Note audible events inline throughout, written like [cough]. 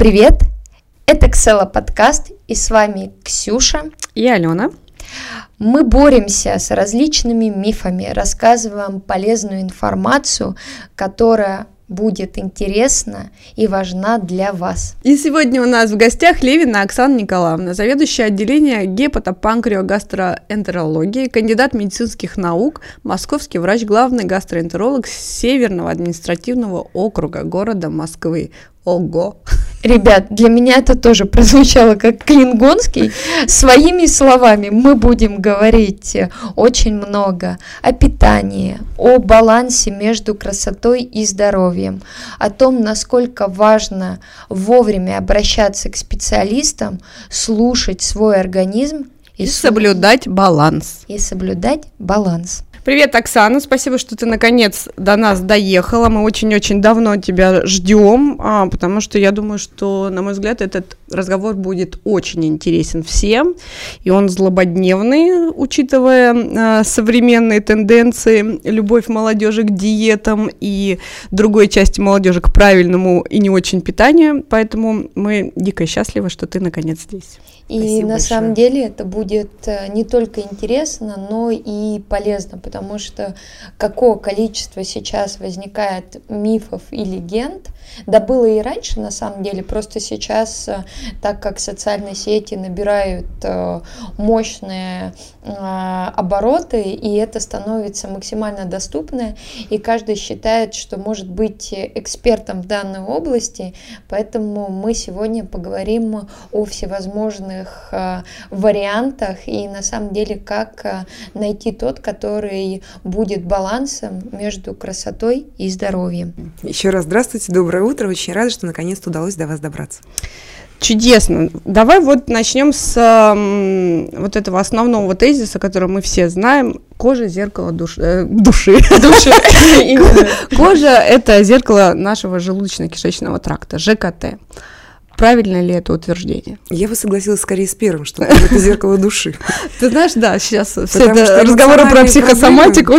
Привет! Это Ксела подкаст, и с вами Ксюша и Алена. Мы боремся с различными мифами, рассказываем полезную информацию, которая будет интересна и важна для вас. И сегодня у нас в гостях Левина Оксана Николаевна, заведующая отделения гепатопанкреогастроэнтерологии, кандидат медицинских наук, московский врач, главный гастроэнтеролог Северного административного округа города Москвы. Ого! Ребят, для меня это тоже прозвучало как клингонский. Своими словами мы будем говорить очень много о питании, о балансе между красотой и здоровьем, о том, насколько важно вовремя обращаться к специалистам, слушать свой организм и, и соблюдать баланс. И соблюдать баланс. Привет, Оксана, спасибо, что ты наконец до нас доехала. Мы очень-очень давно тебя ждем, а, потому что я думаю, что, на мой взгляд, этот разговор будет очень интересен всем, и он злободневный, учитывая а, современные тенденции, любовь молодежи к диетам и другой части молодежи к правильному и не очень питанию, поэтому мы дико счастливы, что ты наконец здесь. И Спасибо на большое. самом деле это будет э, не только интересно, но и полезно, потому что какое количество сейчас возникает мифов и легенд, да было и раньше на самом деле, просто сейчас, э, так как социальные сети набирают э, мощные обороты, и это становится максимально доступно, и каждый считает, что может быть экспертом в данной области, поэтому мы сегодня поговорим о всевозможных э, вариантах и на самом деле как э, найти тот, который будет балансом между красотой и здоровьем. Еще раз здравствуйте, доброе утро. Очень рада, что наконец-то удалось до вас добраться. Чудесно. Давай вот начнем с э, вот этого основного тезиса, который мы все знаем. Кожа – зеркало душ, э, души. души. [laughs] Кожа – это зеркало нашего желудочно-кишечного тракта, ЖКТ. Правильно ли это утверждение? Я бы согласилась скорее с первым, что это зеркало души. Ты знаешь, да, сейчас все это разговоры про психосоматику.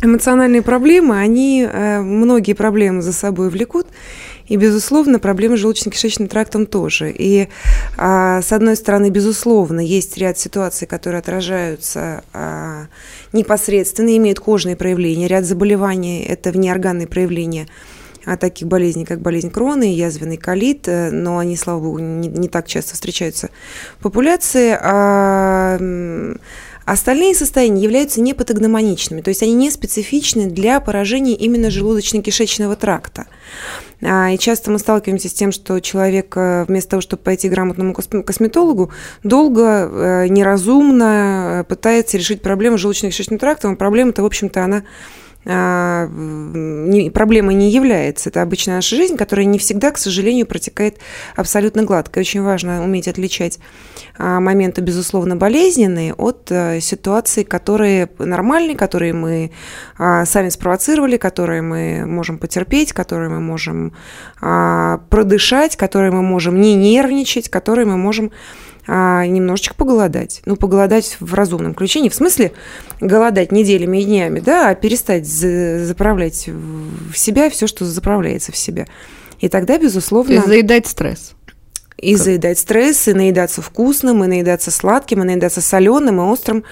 Эмоциональные проблемы, они э, многие проблемы за собой влекут. И, безусловно, проблемы желудочно-кишечным трактом тоже. И, а, с одной стороны, безусловно, есть ряд ситуаций, которые отражаются а, непосредственно, имеют кожные проявления. Ряд заболеваний – это внеорганные проявления – а таких болезней, как болезнь кроны язвенный колит, э, но они, слава богу, не, не так часто встречаются в популяции. А Остальные состояния являются непатогномоничными, то есть они не специфичны для поражения именно желудочно-кишечного тракта. А, и часто мы сталкиваемся с тем, что человек э, вместо того, чтобы пойти к грамотному косметологу, долго, э, неразумно пытается решить проблему желудочно-кишечным трактом. А проблема-то, в общем-то, она не, проблемой не является. Это обычная наша жизнь, которая не всегда, к сожалению, протекает абсолютно гладко. И очень важно уметь отличать а, моменты, безусловно, болезненные от а, ситуаций, которые нормальные, которые мы сами спровоцировали, которые мы можем потерпеть, которые мы можем продышать, которые мы можем не нервничать, которые мы можем а, немножечко поголодать. Ну, поголодать в разумном ключе, не в смысле голодать неделями и днями, да, а перестать заправлять в себя все, что заправляется в себя. И тогда, безусловно... То есть заедать стресс. И заедать стресс, и наедаться вкусным, и наедаться сладким, и наедаться соленым и острым.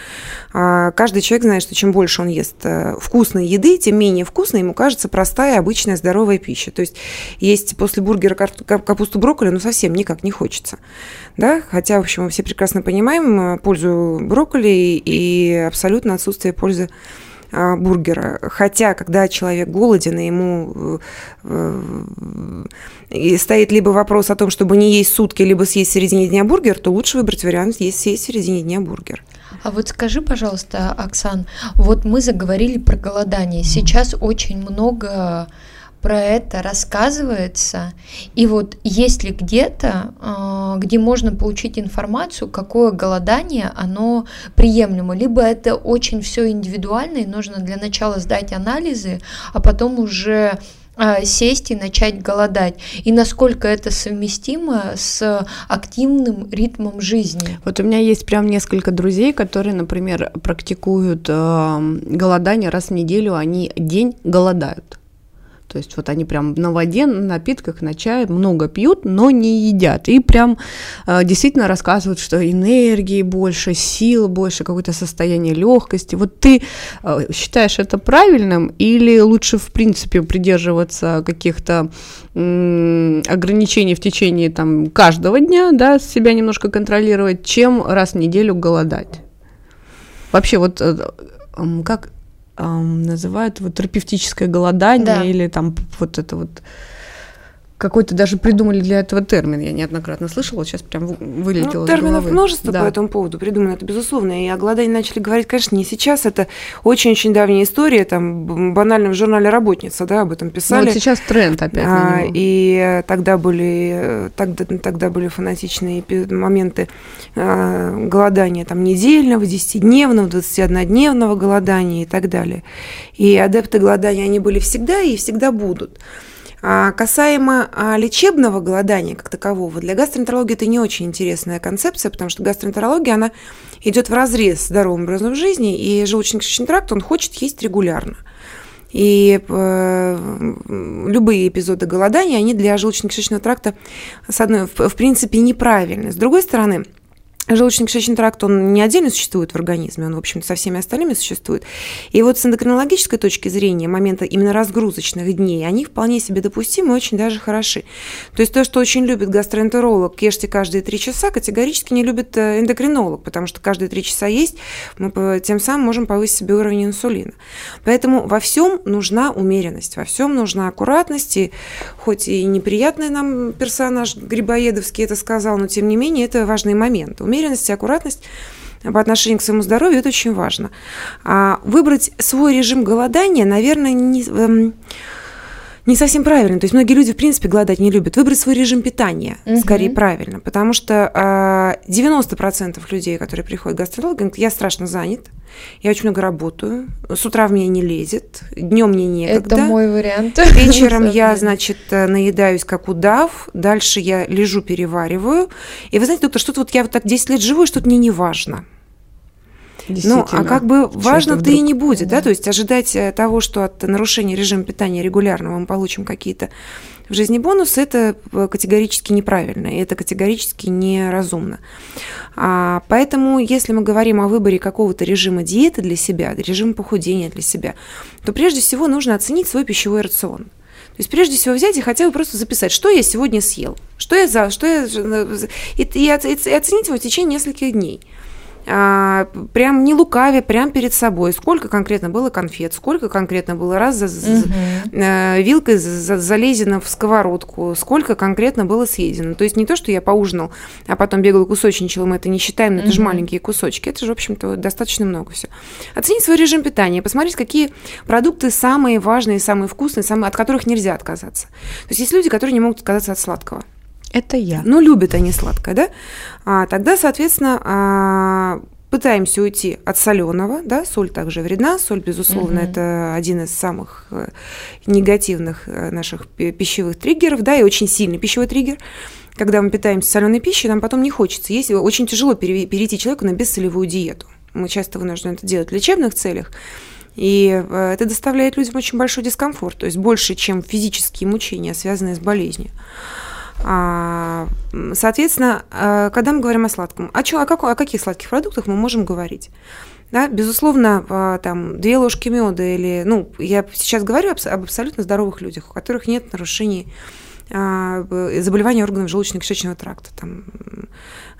А, каждый человек знает, что чем больше он ест э, вкусной еды, тем менее вкусной ему кажется простая, обычная, здоровая пища. То есть есть после бургера капусту брокколи, ну совсем никак не хочется. Да? Хотя, в общем, мы все прекрасно понимаем э, пользу брокколи и абсолютно отсутствие пользы бургера. Хотя, когда человек голоден, и ему э, и стоит либо вопрос о том, чтобы не есть сутки, либо съесть в середине дня бургер, то лучше выбрать вариант есть съесть в середине дня бургер. А вот скажи, пожалуйста, Оксан, вот мы заговорили про голодание. Сейчас очень много про это рассказывается. И вот есть ли где-то, а, где можно получить информацию, какое голодание, оно приемлемо, либо это очень все индивидуально, и нужно для начала сдать анализы, а потом уже а, сесть и начать голодать, и насколько это совместимо с активным ритмом жизни. Вот у меня есть прям несколько друзей, которые, например, практикуют э, голодание раз в неделю, они день голодают. То есть вот они прям на воде, на напитках, на чае много пьют, но не едят. И прям э, действительно рассказывают, что энергии больше, сил больше, какое-то состояние легкости. Вот ты э, считаешь это правильным или лучше в принципе придерживаться каких-то ограничений в течение там каждого дня, да, себя немножко контролировать, чем раз в неделю голодать? Вообще вот э, как называют вот терапевтическое голодание да. или там вот это вот какой-то даже придумали для этого термин, я неоднократно слышала, сейчас прям вылетело ну, Терминов головы. множество да. по этому поводу придумано, это безусловно, и о голодании начали говорить, конечно, не сейчас, это очень-очень давняя история, там банально в журнале «Работница», да, об этом писали. Ну, вот сейчас тренд опять а, И тогда были, тогда, тогда были фанатичные моменты а, голодания там недельного, десятидневного, 21-дневного голодания и так далее. И адепты голодания, они были всегда и всегда будут. А касаемо а, лечебного голодания как такового, для гастроэнтерологии это не очень интересная концепция, потому что гастроэнтерология, она идет в разрез с здоровым образом жизни, и желудочно-кишечный тракт, он хочет есть регулярно. И э, любые эпизоды голодания, они для желудочно-кишечного тракта, с одной, в, в принципе, неправильны. С другой стороны, Желудочно-кишечный тракт, он не отдельно существует в организме, он, в общем-то, со всеми остальными существует. И вот с эндокринологической точки зрения, момента именно разгрузочных дней, они вполне себе допустимы и очень даже хороши. То есть то, что очень любит гастроэнтеролог, ешьте каждые три часа, категорически не любит э, эндокринолог, потому что каждые три часа есть, мы тем самым можем повысить себе уровень инсулина. Поэтому во всем нужна умеренность, во всем нужна аккуратность, и хоть и неприятный нам персонаж Грибоедовский это сказал, но тем не менее это важный момент умеренность и аккуратность по отношению к своему здоровью, это очень важно. А выбрать свой режим голодания, наверное, не, эм, не совсем правильно. То есть многие люди, в принципе, голодать не любят. Выбрать свой режим питания, угу. скорее, правильно. Потому что э, 90% людей, которые приходят к гастрологу, говорят, я страшно занят, я очень много работаю, с утра в меня не лезет, днем мне некогда. Это мой вариант. [laughs] Вечером я, значит, наедаюсь как удав, дальше я лежу, перевариваю. И вы знаете, доктор, что-то вот я вот так 10 лет живу, и что-то мне не важно. Ну, а как бы важно-то и не будет, да. да, то есть ожидать э, того, что от нарушения режима питания регулярного мы получим какие-то в жизни бонусы, это э, категорически неправильно, и это категорически неразумно. А, поэтому, если мы говорим о выборе какого-то режима диеты для себя, режима похудения для себя, то прежде всего нужно оценить свой пищевой рацион. То есть прежде всего взять и хотя бы просто записать, что я сегодня съел, что я за, что я э, и, и, и оценить его в течение нескольких дней прям не лукавя, прям перед собой, сколько конкретно было конфет, сколько конкретно было раз за, угу. э, вилкой за, залезено в сковородку, сколько конкретно было съедено. То есть не то, что я поужинал, а потом бегал кусочничал, мы это не считаем, но это же маленькие кусочки, это же, в общем-то, достаточно много все. Оценить свой режим питания, посмотреть, какие продукты самые важные, самые вкусные, самые, от которых нельзя отказаться. То есть есть люди, которые не могут отказаться от сладкого. Это я. Ну, любят они сладкое, да? А, тогда, соответственно, а, пытаемся уйти от соленого, да, соль также вредна, соль, безусловно, угу. это один из самых э, негативных э, наших пищевых триггеров, да, и очень сильный пищевой триггер. Когда мы питаемся соленой пищей, нам потом не хочется есть, очень тяжело перейти человеку на бессолевую диету. Мы часто вынуждены это делать в лечебных целях. И э, это доставляет людям очень большой дискомфорт, то есть больше, чем физические мучения, связанные с болезнью. А, соответственно, а, когда мы говорим о сладком, о, чё, о, как, о каких сладких продуктах мы можем говорить? Да, безусловно, а, там, две ложки меда или, ну, я сейчас говорю об, абсолютно здоровых людях, у которых нет нарушений заболевания органов желудочно-кишечного тракта, там,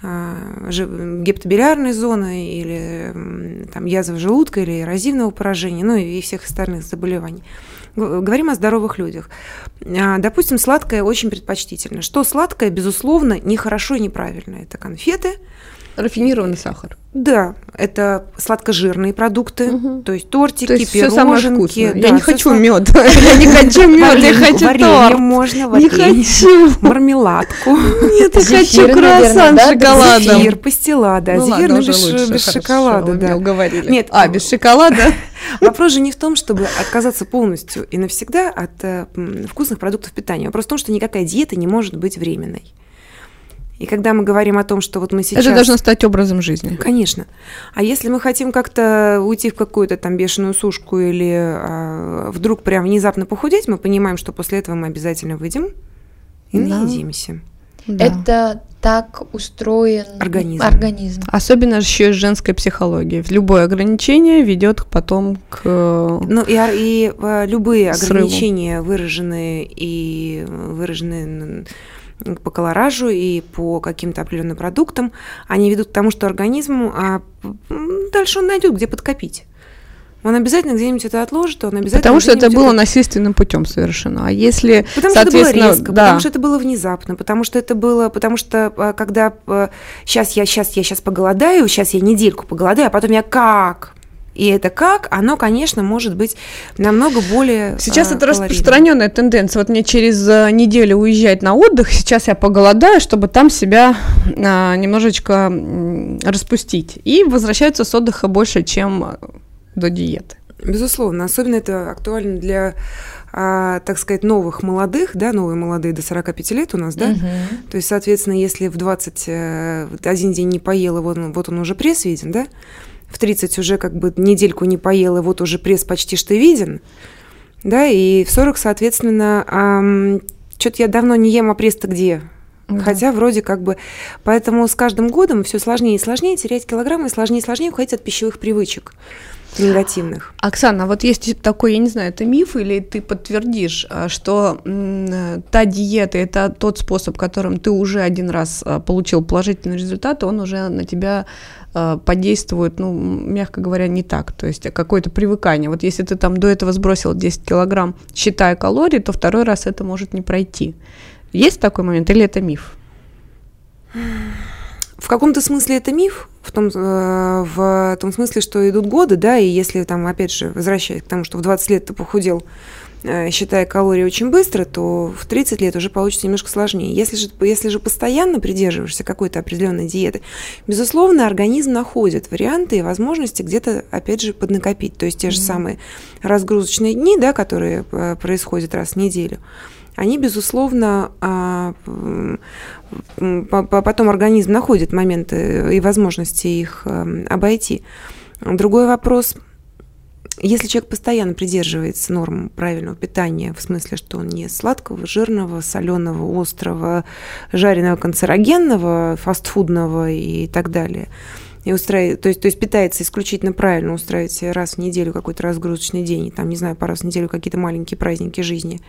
гепатобилиарной зоны или там, язва желудка или эрозивного поражения, ну и всех остальных заболеваний говорим о здоровых людях. А, допустим, сладкое очень предпочтительно. Что сладкое, безусловно, не хорошо и неправильно. Это конфеты. Рафинированный сахар. Да, это сладкожирные продукты, угу. то есть тортики, то есть пироженки. Да, я не хочу мед, [laughs] я не хочу мед, я хочу торт. можно, Не хочу. Мармеладку. Нет, я хочу круассан с шоколадом. Зефир, пастила, да, ну зефир, но без шоколада, да. уговорили. Нет, а, без шоколада? [laughs] Вопрос же не в том, чтобы отказаться полностью и навсегда от э, вкусных продуктов питания. Вопрос в том, что никакая диета не может быть временной. И когда мы говорим о том, что вот мы сейчас... Это должно стать образом жизни. Конечно. А если мы хотим как-то уйти в какую-то там бешеную сушку или а, вдруг прям внезапно похудеть, мы понимаем, что после этого мы обязательно выйдем и Да. наедимся. Да. Это так устроен Организм. организм. Особенно еще и женской психологии. Любое ограничение ведет потом к... э, Ну и, и э, любые Срыву. ограничения выраженные и выраженные н- по колоражу и по каким-то определенным продуктам, они ведут к тому, что организм а, дальше он найдет, где подкопить. Он обязательно где-нибудь это отложит, он обязательно. Потому что это было насильственным путем совершено. А если, Потому что это было соответственно, резко, да, потому что это было внезапно, потому что это было, потому что а, когда сейчас я сейчас я сейчас поголодаю, сейчас я недельку поголодаю, а потом я как и это как, оно, конечно, может быть намного более Сейчас а, это калорийным. распространенная тенденция. Вот мне через э, неделю уезжать на отдых, сейчас я поголодаю, чтобы там себя а, немножечко распустить. И возвращаются с отдыха больше, чем э, до диеты. Безусловно, особенно это актуально для, а, так сказать, новых молодых, да, новые молодые до 45 лет у нас, да, Мгм. то есть, соответственно, если в 21 день не поел, и вот он, вот он уже пресс виден, да, в 30 уже как бы недельку не поел, и вот уже пресс почти что виден, да, и в 40, соответственно, что-то я давно не ем, а пресс-то где? Да. Хотя вроде как бы... Поэтому с каждым годом все сложнее и сложнее терять килограммы, и сложнее и сложнее уходить от пищевых привычек негативных. Оксана, вот есть такой, я не знаю, это миф или ты подтвердишь, а, что та диета, это тот способ, которым ты уже один раз а, получил положительный результат, он уже на тебя а, подействует, ну, мягко говоря, не так, то есть какое-то привыкание. Вот если ты там до этого сбросил 10 килограмм, считая калории, то второй раз это может не пройти. Есть такой момент или это миф? В каком-то смысле это миф, в том, э, в том смысле, что идут годы, да, и если там, опять же, возвращаясь к тому, что в 20 лет ты похудел, э, считая калории очень быстро, то в 30 лет уже получится немножко сложнее. Если же, если же постоянно придерживаешься какой-то определенной диеты, безусловно, организм находит варианты и возможности где-то, опять же, поднакопить. То есть те же самые разгрузочные дни, да, которые э, происходят раз в неделю, они, безусловно, а, потом организм находит моменты и возможности их эм, обойти. Другой вопрос, если человек постоянно придерживается норм правильного питания, в смысле, что он не сладкого, жирного, соленого, острого, жареного, канцерогенного, фастфудного и так далее, и устраивает, то есть, то есть питается исключительно правильно, устраивает себе раз в неделю какой-то разгрузочный день, и там, не знаю, по раз в неделю какие-то маленькие праздники жизни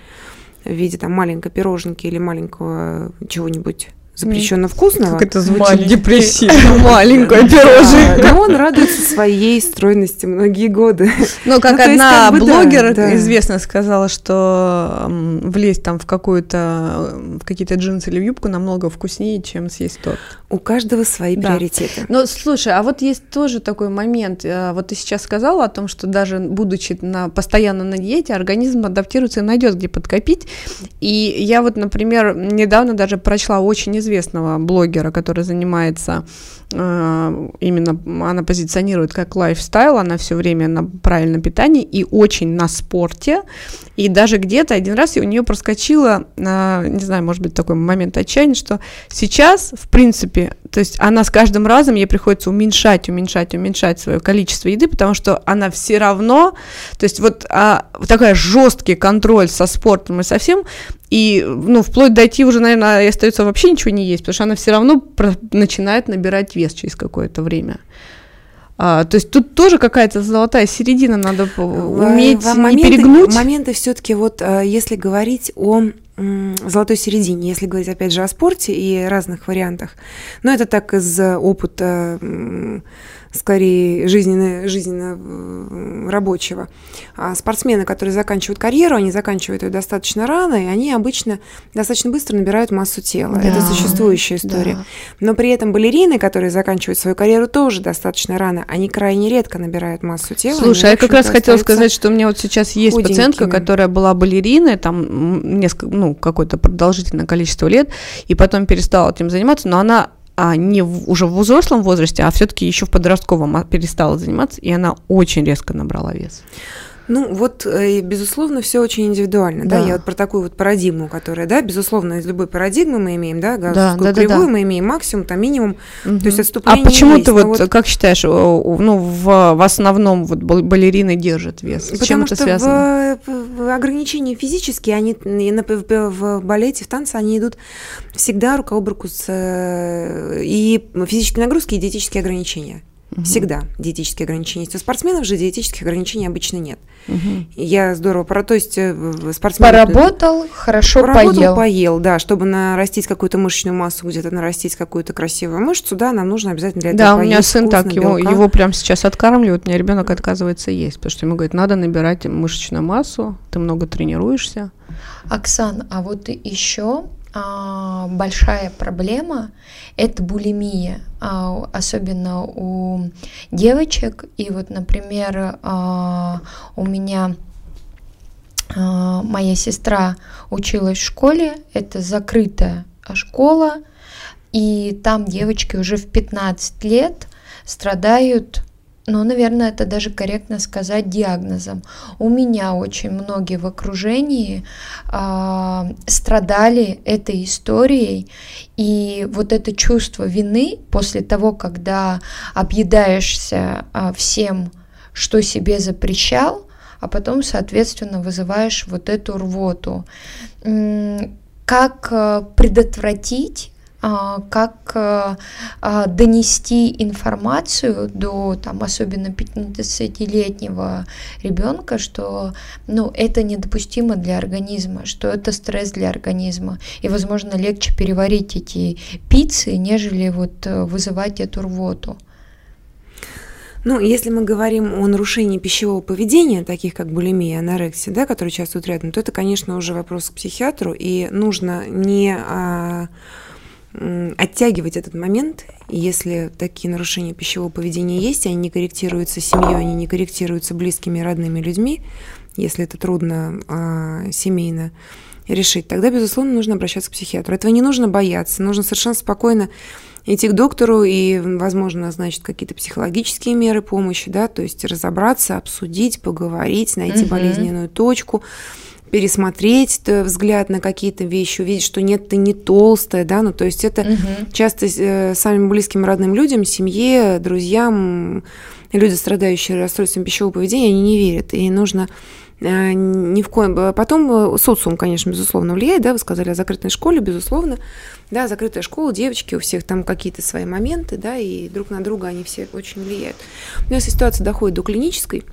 в виде там маленькой пироженки или маленького чего-нибудь запрещенно вкусного. Как это звучит Маленький. депрессивно. [laughs] Маленькое Да, пирожное. но он радуется своей стройности многие годы. Ну, как Ну, одна блогер известно сказала, что влезть там в какую-то в какие-то джинсы или в юбку намного вкуснее, чем съесть торт. У каждого свои приоритеты. Но слушай, а вот есть тоже такой момент. э, Вот ты сейчас сказала о том, что даже будучи на, постоянно на диете, организм адаптируется и найдет, где подкопить. И я вот, например, недавно даже прочла очень известного блогера, который занимается именно, она позиционирует как лайфстайл, она все время на правильном питании и очень на спорте. И даже где-то один раз у нее проскочило, э, не знаю, может быть, такой момент отчаяния, что сейчас, в принципе, то есть она с каждым разом, ей приходится уменьшать, уменьшать, уменьшать свое количество еды, потому что она все равно, то есть вот а, такой жесткий контроль со спортом и со всем, и, ну, вплоть дойти уже, наверное, остается вообще ничего не есть, потому что она все равно начинает набирать вес через какое-то время. А, то есть тут тоже какая-то золотая середина, надо по- уметь В- в не моменты, перегнуть. Моменты все-таки вот, э, если говорить о золотой середине, если говорить опять же о спорте и разных вариантах, но это так из опыта скорее жизненно, жизненно м, рабочего. А спортсмены, которые заканчивают карьеру, они заканчивают ее достаточно рано, и они обычно достаточно быстро набирают массу тела. Это Да. существующая история. Да. Но при этом балерины, которые заканчивают свою карьеру тоже достаточно рано, они крайне редко набирают массу тела. Слушай, они, я как раз хотела сказать, что у меня вот сейчас есть пациентка, которая была балериной, там несколько, ну, какое-то продолжительное количество лет, и потом перестала этим заниматься, но она а, не в- уже в взрослом возрасте, а все-таки еще в подростковом а, перестала заниматься, и она очень резко набрала вес. Ну, вот, э, безусловно, все очень индивидуально, да. да, я вот про такую вот парадигму, которая, да, безусловно, из любой парадигмы мы имеем, да, да, да, кривую, да, да. мы имеем максимум, там минимум, угу. то есть отступление А почему есть, ты вот, вот, как считаешь, ну, в, в основном вот балерины держат вес? С чем это связано? В, в ограничения физические, они в, в балете, в танце, они идут всегда рука об руку с э, и физические нагрузки, и диетические ограничения. Угу. Всегда диетические ограничения есть. У спортсменов же диетических ограничений обычно нет. Угу. Я здорово про, то есть э, спортсмен поработал, хорошо поработал, поел, поел, да, чтобы нарастить какую-то мышечную массу, где-то нарастить какую-то красивую мышцу, да, нам нужно обязательно для этого. Да, у меня сын так его его прямо сейчас откармливают, у меня ребенок отказывается есть, потому что ему говорит, надо набирать мышечную массу, ты много тренируешься. Оксан, а вот еще большая проблема – это булимия, а, особенно у девочек. И вот, например, а, у меня моя сестра училась в школе, это закрытая школа, и там девочки уже в 15 лет страдают но, наверное, это даже корректно сказать диагнозом. У меня очень многие в окружении э, страдали этой историей, и вот это чувство вины после того, когда объедаешься э, всем, что себе запрещал, а потом, соответственно, вызываешь вот эту рвоту. Как э, предотвратить как э, а, донести информацию до, там, особенно 15-летнего ребенка, что ну, это недопустимо для организма, что это стресс для организма, и, возможно, легче переварить эти пиццы, нежели вот э, вызывать эту рвоту. Ну, если мы говорим о нарушении пищевого поведения, таких как булимия и анорексия, да, которые участвуют рядом, то это, конечно, уже вопрос к психиатру, и нужно не а, оттягивать этот момент, если такие нарушения пищевого поведения есть, они не корректируются семьей, они не корректируются близкими родными людьми, если это трудно а, семейно решить, тогда, безусловно, нужно обращаться к психиатру. Этого не нужно бояться, нужно совершенно спокойно идти к доктору и, возможно, назначить какие-то психологические меры помощи, да, то есть разобраться, обсудить, поговорить, найти угу. болезненную точку, пересмотреть взгляд на какие-то вещи, увидеть, что нет, ты не толстая, да, ну, то есть это угу. часто э, самым близким родным людям, семье, друзьям, люди, страдающие расстройством пищевого поведения, они не верят, и нужно э, ни в коем... Э, потом социум, конечно, безусловно, влияет, да, вы сказали о закрытой школе, безусловно, да, закрытая школа, девочки, у всех там какие-то свои моменты, да, и друг на друга они все очень влияют. Но если ситуация доходит до клинической,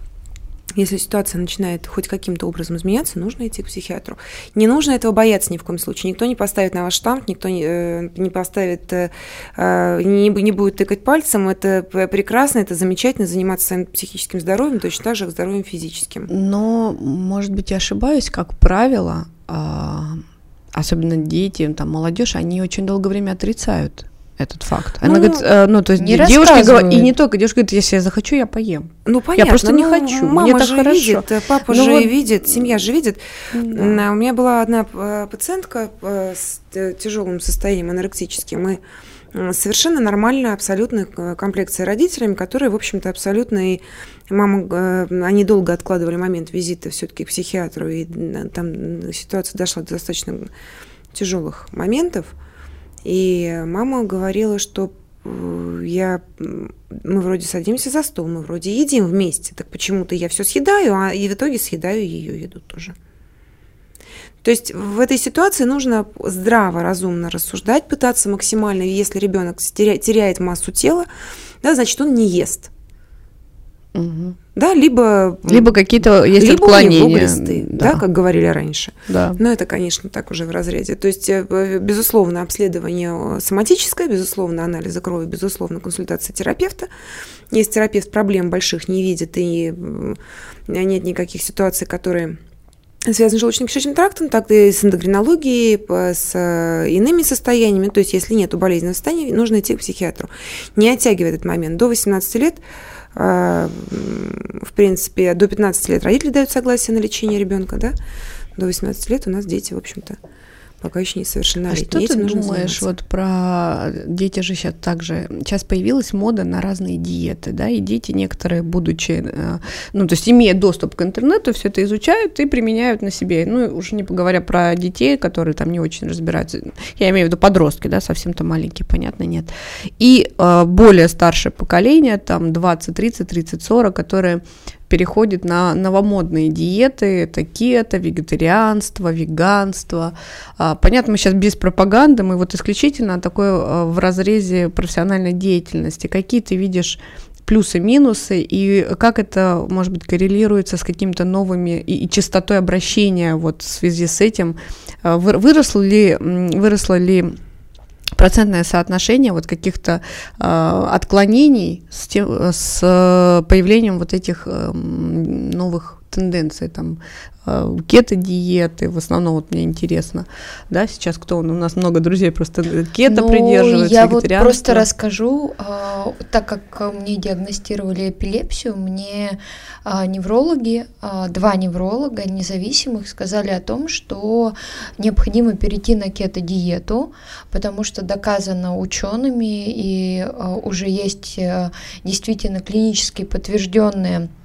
если ситуация начинает хоть каким-то образом изменяться, нужно идти к психиатру. Не нужно этого бояться ни в коем случае. Никто не поставит на ваш штамп, никто не, э, не поставит, э, э, не, не будет тыкать пальцем. Это прекрасно, это замечательно, заниматься своим психическим здоровьем, точно так же, как здоровьем физическим. Но, может быть, я ошибаюсь, как правило, а, особенно дети, там, молодежь, они очень долгое время отрицают этот факт. Она ну, говорит, э, ну, то есть не девушка говорит, и не только девушка говорит, если я захочу, я поем. Ну, понятно. Я просто ну, не хочу. Мама Мне так же хорошо. видит, папа ну, же вот... видит, семья же видит. Да. У меня была одна э, пациентка э, с тяжелым состоянием анорексическим, и совершенно нормальная, абсолютно комплекция родителями, которые, в общем-то, абсолютно и мама, они долго откладывали момент визита все-таки к психиатру, и там ситуация дошла до достаточно тяжелых моментов. И мама говорила, что э, я, мы вроде садимся за стол, мы вроде едим вместе, так почему-то я все съедаю, а и в итоге съедаю ее еду тоже. То есть в этой ситуации нужно здраво, разумно рассуждать, пытаться максимально, если ребенок теряет массу тела, да, значит, он не ест. Угу. Да, либо... Либо какие-то есть либо отклонения. да. да, как говорили раньше. Да. Но это, конечно, так уже в разряде. То есть, э, безусловно, обследование соматическое, безусловно, анализы крови, безусловно, консультация терапевта. Если терапевт проблем больших не видит и нет никаких ситуаций, которые связаны с желудочно-кишечным трактом, так и с эндокринологией, с э, иными состояниями. То есть, если нет болезненного состояния, нужно идти к психиатру. Не оттягивай этот момент. До 18 лет в принципе, до 15 лет родители дают согласие на лечение ребенка, да, до 18 лет у нас дети, в общем-то, пока еще не совершеннолетний. А что ты думаешь заниматься. вот про дети же сейчас также сейчас появилась мода на разные диеты, да, и дети некоторые, будучи, э, ну то есть имея доступ к интернету, все это изучают и применяют на себе. Ну уже не говоря про детей, которые там не очень разбираются. Я имею в виду подростки, да, совсем-то маленькие, понятно, нет. И э, более старшее поколение, там 20, 30, 30, 40, которые переходит на новомодные диеты, это кето, вегетарианство, веганство. А, понятно, мы сейчас без пропаганды, мы вот исключительно такой а, в разрезе профессиональной деятельности. Какие ты видишь плюсы, минусы, и как это, может быть, коррелируется с какими-то новыми и, и частотой обращения вот в связи с этим? А, выросло ли, выросло ли процентное соотношение вот каких-то э, отклонений с, тем, с э, появлением вот этих э, новых тенденций, там, э, кето-диеты, в основном вот мне интересно, да, сейчас кто он, у нас много друзей просто кето ну, придерживаются, я вот просто расскажу, э, так как мне диагностировали эпилепсию, мне э, неврологи, э, два невролога независимых сказали о том, что необходимо перейти на кето-диету, потому что доказано учеными и э, уже есть э, действительно клинически подтвержденные а,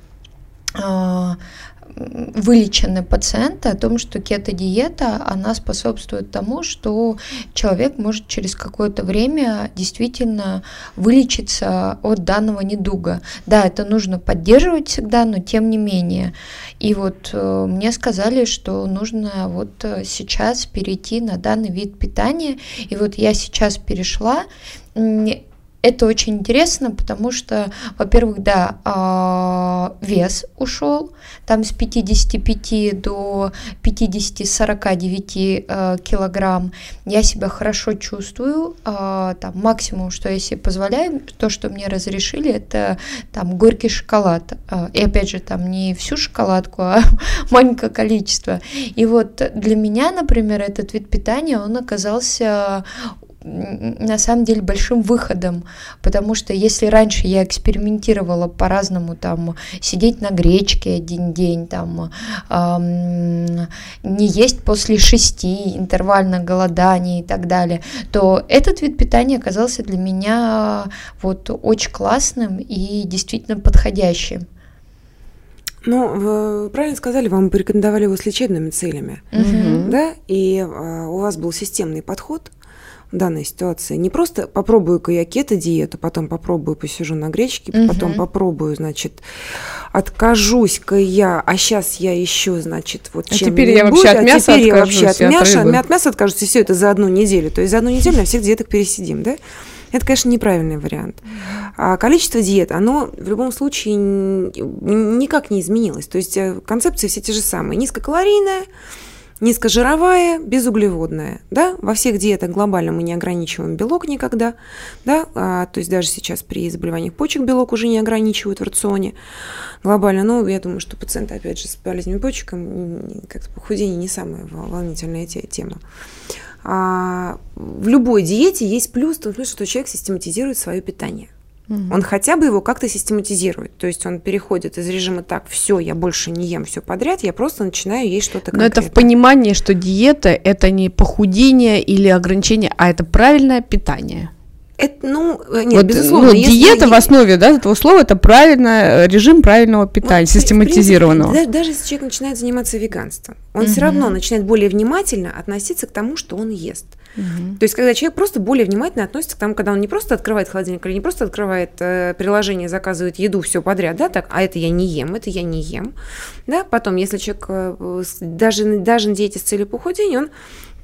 вылечены пациенты о том, что кето-диета, она способствует тому, что человек может через какое-то время действительно вылечиться от данного недуга. Да, это нужно поддерживать всегда, но тем не менее. И вот э, мне сказали, что нужно вот э, сейчас перейти на данный вид питания. И вот я сейчас перешла, это очень интересно, потому что, во-первых, да, а, вес ушел, там с 55 до 50-49 э, килограмм. Я себя хорошо чувствую, а, там максимум, что я себе позволяю, то, что мне разрешили, это там горький шоколад. А, и опять же, там не всю шоколадку, [laughs] а маленькое количество. И вот для меня, например, этот вид питания, он оказался на самом деле большим выходом, потому что если раньше я экспериментировала по-разному, там, сидеть на гречке один день, там, эм, не есть после шести, интервальное голодание и так далее, то этот вид питания оказался для меня вот очень классным и действительно подходящим. Ну, вы правильно сказали, вам порекомендовали его с лечебными целями, угу. да, и э, у вас был системный подход, данной ситуации. Не просто попробую-ка я кето-диету, потом попробую посижу на гречке, угу. потом попробую, значит, откажусь-ка я, а сейчас я еще, значит, вот а теперь я вообще от а мяса теперь я вообще от, мяса, от, от мяса откажусь, и все это за одну неделю. То есть за одну неделю на всех диетах пересидим, да? Это, конечно, неправильный вариант. А количество диет, оно в любом случае никак не изменилось. То есть э, концепции все те же самые. Низкокалорийная, низкожировая, безуглеводная. Да? Во всех диетах глобально мы не ограничиваем белок никогда. Да? А, то есть даже сейчас при заболеваниях почек белок уже не ограничивают в рационе глобально. Но я думаю, что пациенты, опять же, с болезнями почек, как похудение не самая волнительная тема. А, в любой диете есть плюс в том смысле, что человек систематизирует свое питание. Угу. Он хотя бы его как-то систематизирует. То есть он переходит из режима так, все, я больше не ем все подряд, я просто начинаю есть что-то конкретное. Но это в понимании, что диета это не похудение или ограничение, а это правильное питание. Это, ну, э, нет, вот, безусловно. Ну, диета если... в основе да, этого слова это правильно, э, режим правильного питания, вот, систематизированного. Принципе, даже, даже если человек начинает заниматься веганством, он угу. все равно начинает более внимательно относиться к тому, что он ест. Угу. То есть, когда человек просто более внимательно относится к тому, когда он не просто открывает холодильник или не просто открывает э, приложение, заказывает еду все подряд, да, так, а это я не ем, это я не ем, да, потом, если человек э, даже, даже на диете с целью похудения, он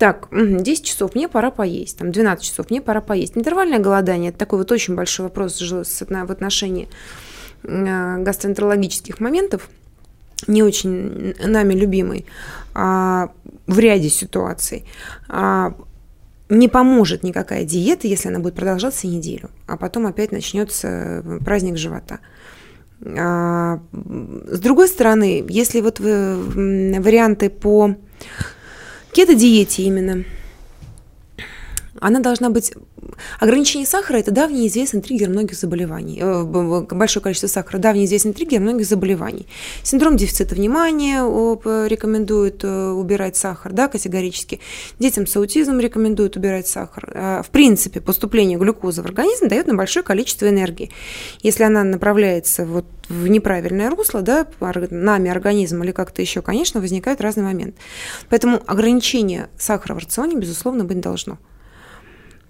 так, 10 часов, мне пора поесть, там 12 часов, мне пора поесть. Интервальное голодание – это такой вот очень большой вопрос в отношении э, гастроэнтерологических моментов, не очень нами любимый а, в ряде ситуаций. А, не поможет никакая диета, если она будет продолжаться неделю, а потом опять начнется праздник живота. А, с другой стороны, если вот варианты по кето-диете именно, она должна быть ограничение сахара – это давний известный триггер многих заболеваний. Э, большое количество сахара – давний известный триггер многих заболеваний. Синдром дефицита внимания рекомендуют э, убирать сахар, да, категорически. Детям с аутизмом рекомендуют убирать сахар. В принципе, поступление глюкозы в организм дает на большое количество энергии. Если она направляется вот в неправильное русло, да, нами организм или как-то еще, конечно, возникает разный момент. Поэтому ограничение сахара в рационе, безусловно, быть должно.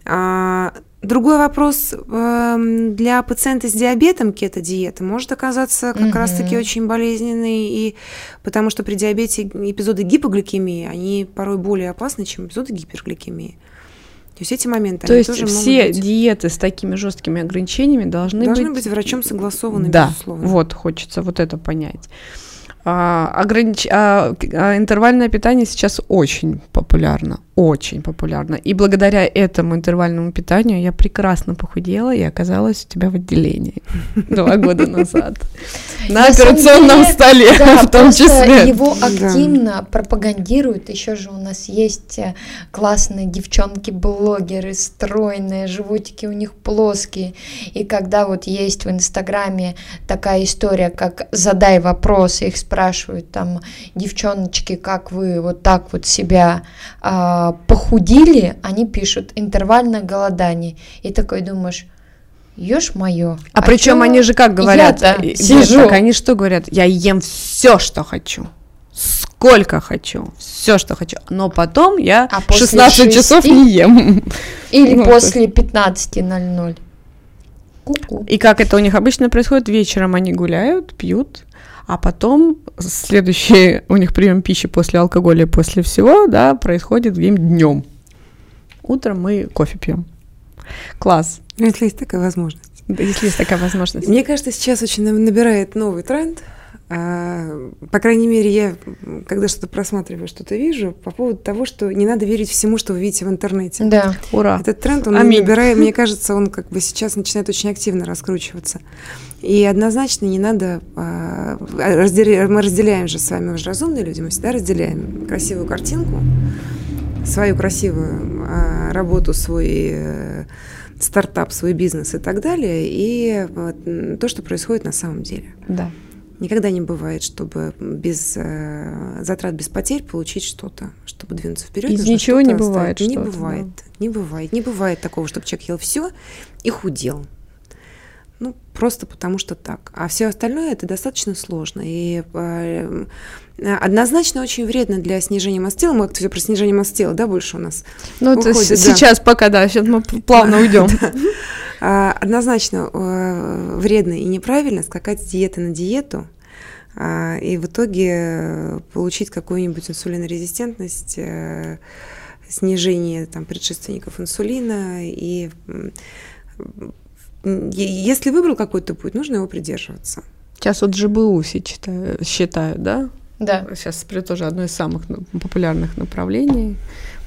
А, другой вопрос эм, для пациента с диабетом кето-диета может оказаться как угу. раз-таки очень болезненной, и потому что при диабете эпизоды гипогликемии, они порой более опасны, чем эпизоды гипергликемии. То есть эти моменты. То есть тоже все быть... диеты с такими жесткими ограничениями должны, должны быть... быть врачом согласованы, да, безусловно. Вот хочется вот это понять. А, огранич... а, а, интервальное питание сейчас очень популярно, очень популярно. И благодаря этому интервальному питанию я прекрасно похудела и оказалась у тебя в отделении [laughs] два года назад. На операционном столе [laughs] в том числе. Его активно пропагандируют. Еще же у нас есть э, классные девчонки-блогеры, стройные, животики у них плоские. И когда вот есть в Инстаграме такая история, как «задай вопросы», их спрашивают там девчоночки, как вы вот так вот себя а, похудели, они пишут интервальное голодание. И такой думаешь, ешь мое. А, а причем они же как говорят? Я сижу. Так они что говорят? Я ем все, что хочу. Сколько хочу, все, что хочу. Но потом я а 16 6? часов не ем. Или [laughs] ну, после 15.00. И как это у них обычно происходит? Вечером они гуляют, пьют, а потом следующий у них прием пищи после алкоголя, после всего, да, происходит где-нибудь днем. Утром мы кофе пьем. Класс. Если есть такая возможность. Да, если есть такая возможность. Мне кажется, сейчас очень набирает новый тренд. А, по крайней мере, я, когда что-то просматриваю, что-то вижу, по поводу того, что не надо верить всему, что вы видите в интернете. Да, ура. Этот тренд, он Аминь. набирает, [laughs] мне кажется, он как бы сейчас начинает очень активно раскручиваться. И однозначно не надо... А. Мы разделяем же с вами, мы же разумные люди, мы всегда разделяем красивую картинку, свою красивую а, работу, свой э, стартап, свой бизнес и так далее, и то, что происходит на самом деле. Да. Никогда не бывает, чтобы без э, затрат, без потерь получить что-то, чтобы двинуться вперед. Из ничего не бывает. Не бывает, да. не бывает, не бывает такого, чтобы человек ел все и худел. Ну, просто потому что так. А все остальное это достаточно сложно. И э, однозначно очень вредно для снижения масс тела. Мы все про снижение масс тела, да, больше у нас. Ну, это да. сейчас пока, да, сейчас мы плавно [laughs] уйдем. А, однозначно э, вредно и неправильно скакать с диеты на диету. А, и в итоге получить какую-нибудь инсулинорезистентность, э, снижение там, предшественников инсулина и если выбрал какой-то путь, нужно его придерживаться. Сейчас вот ЖБУ все читают, считают, да? Да. Сейчас тоже одно из самых ну, популярных направлений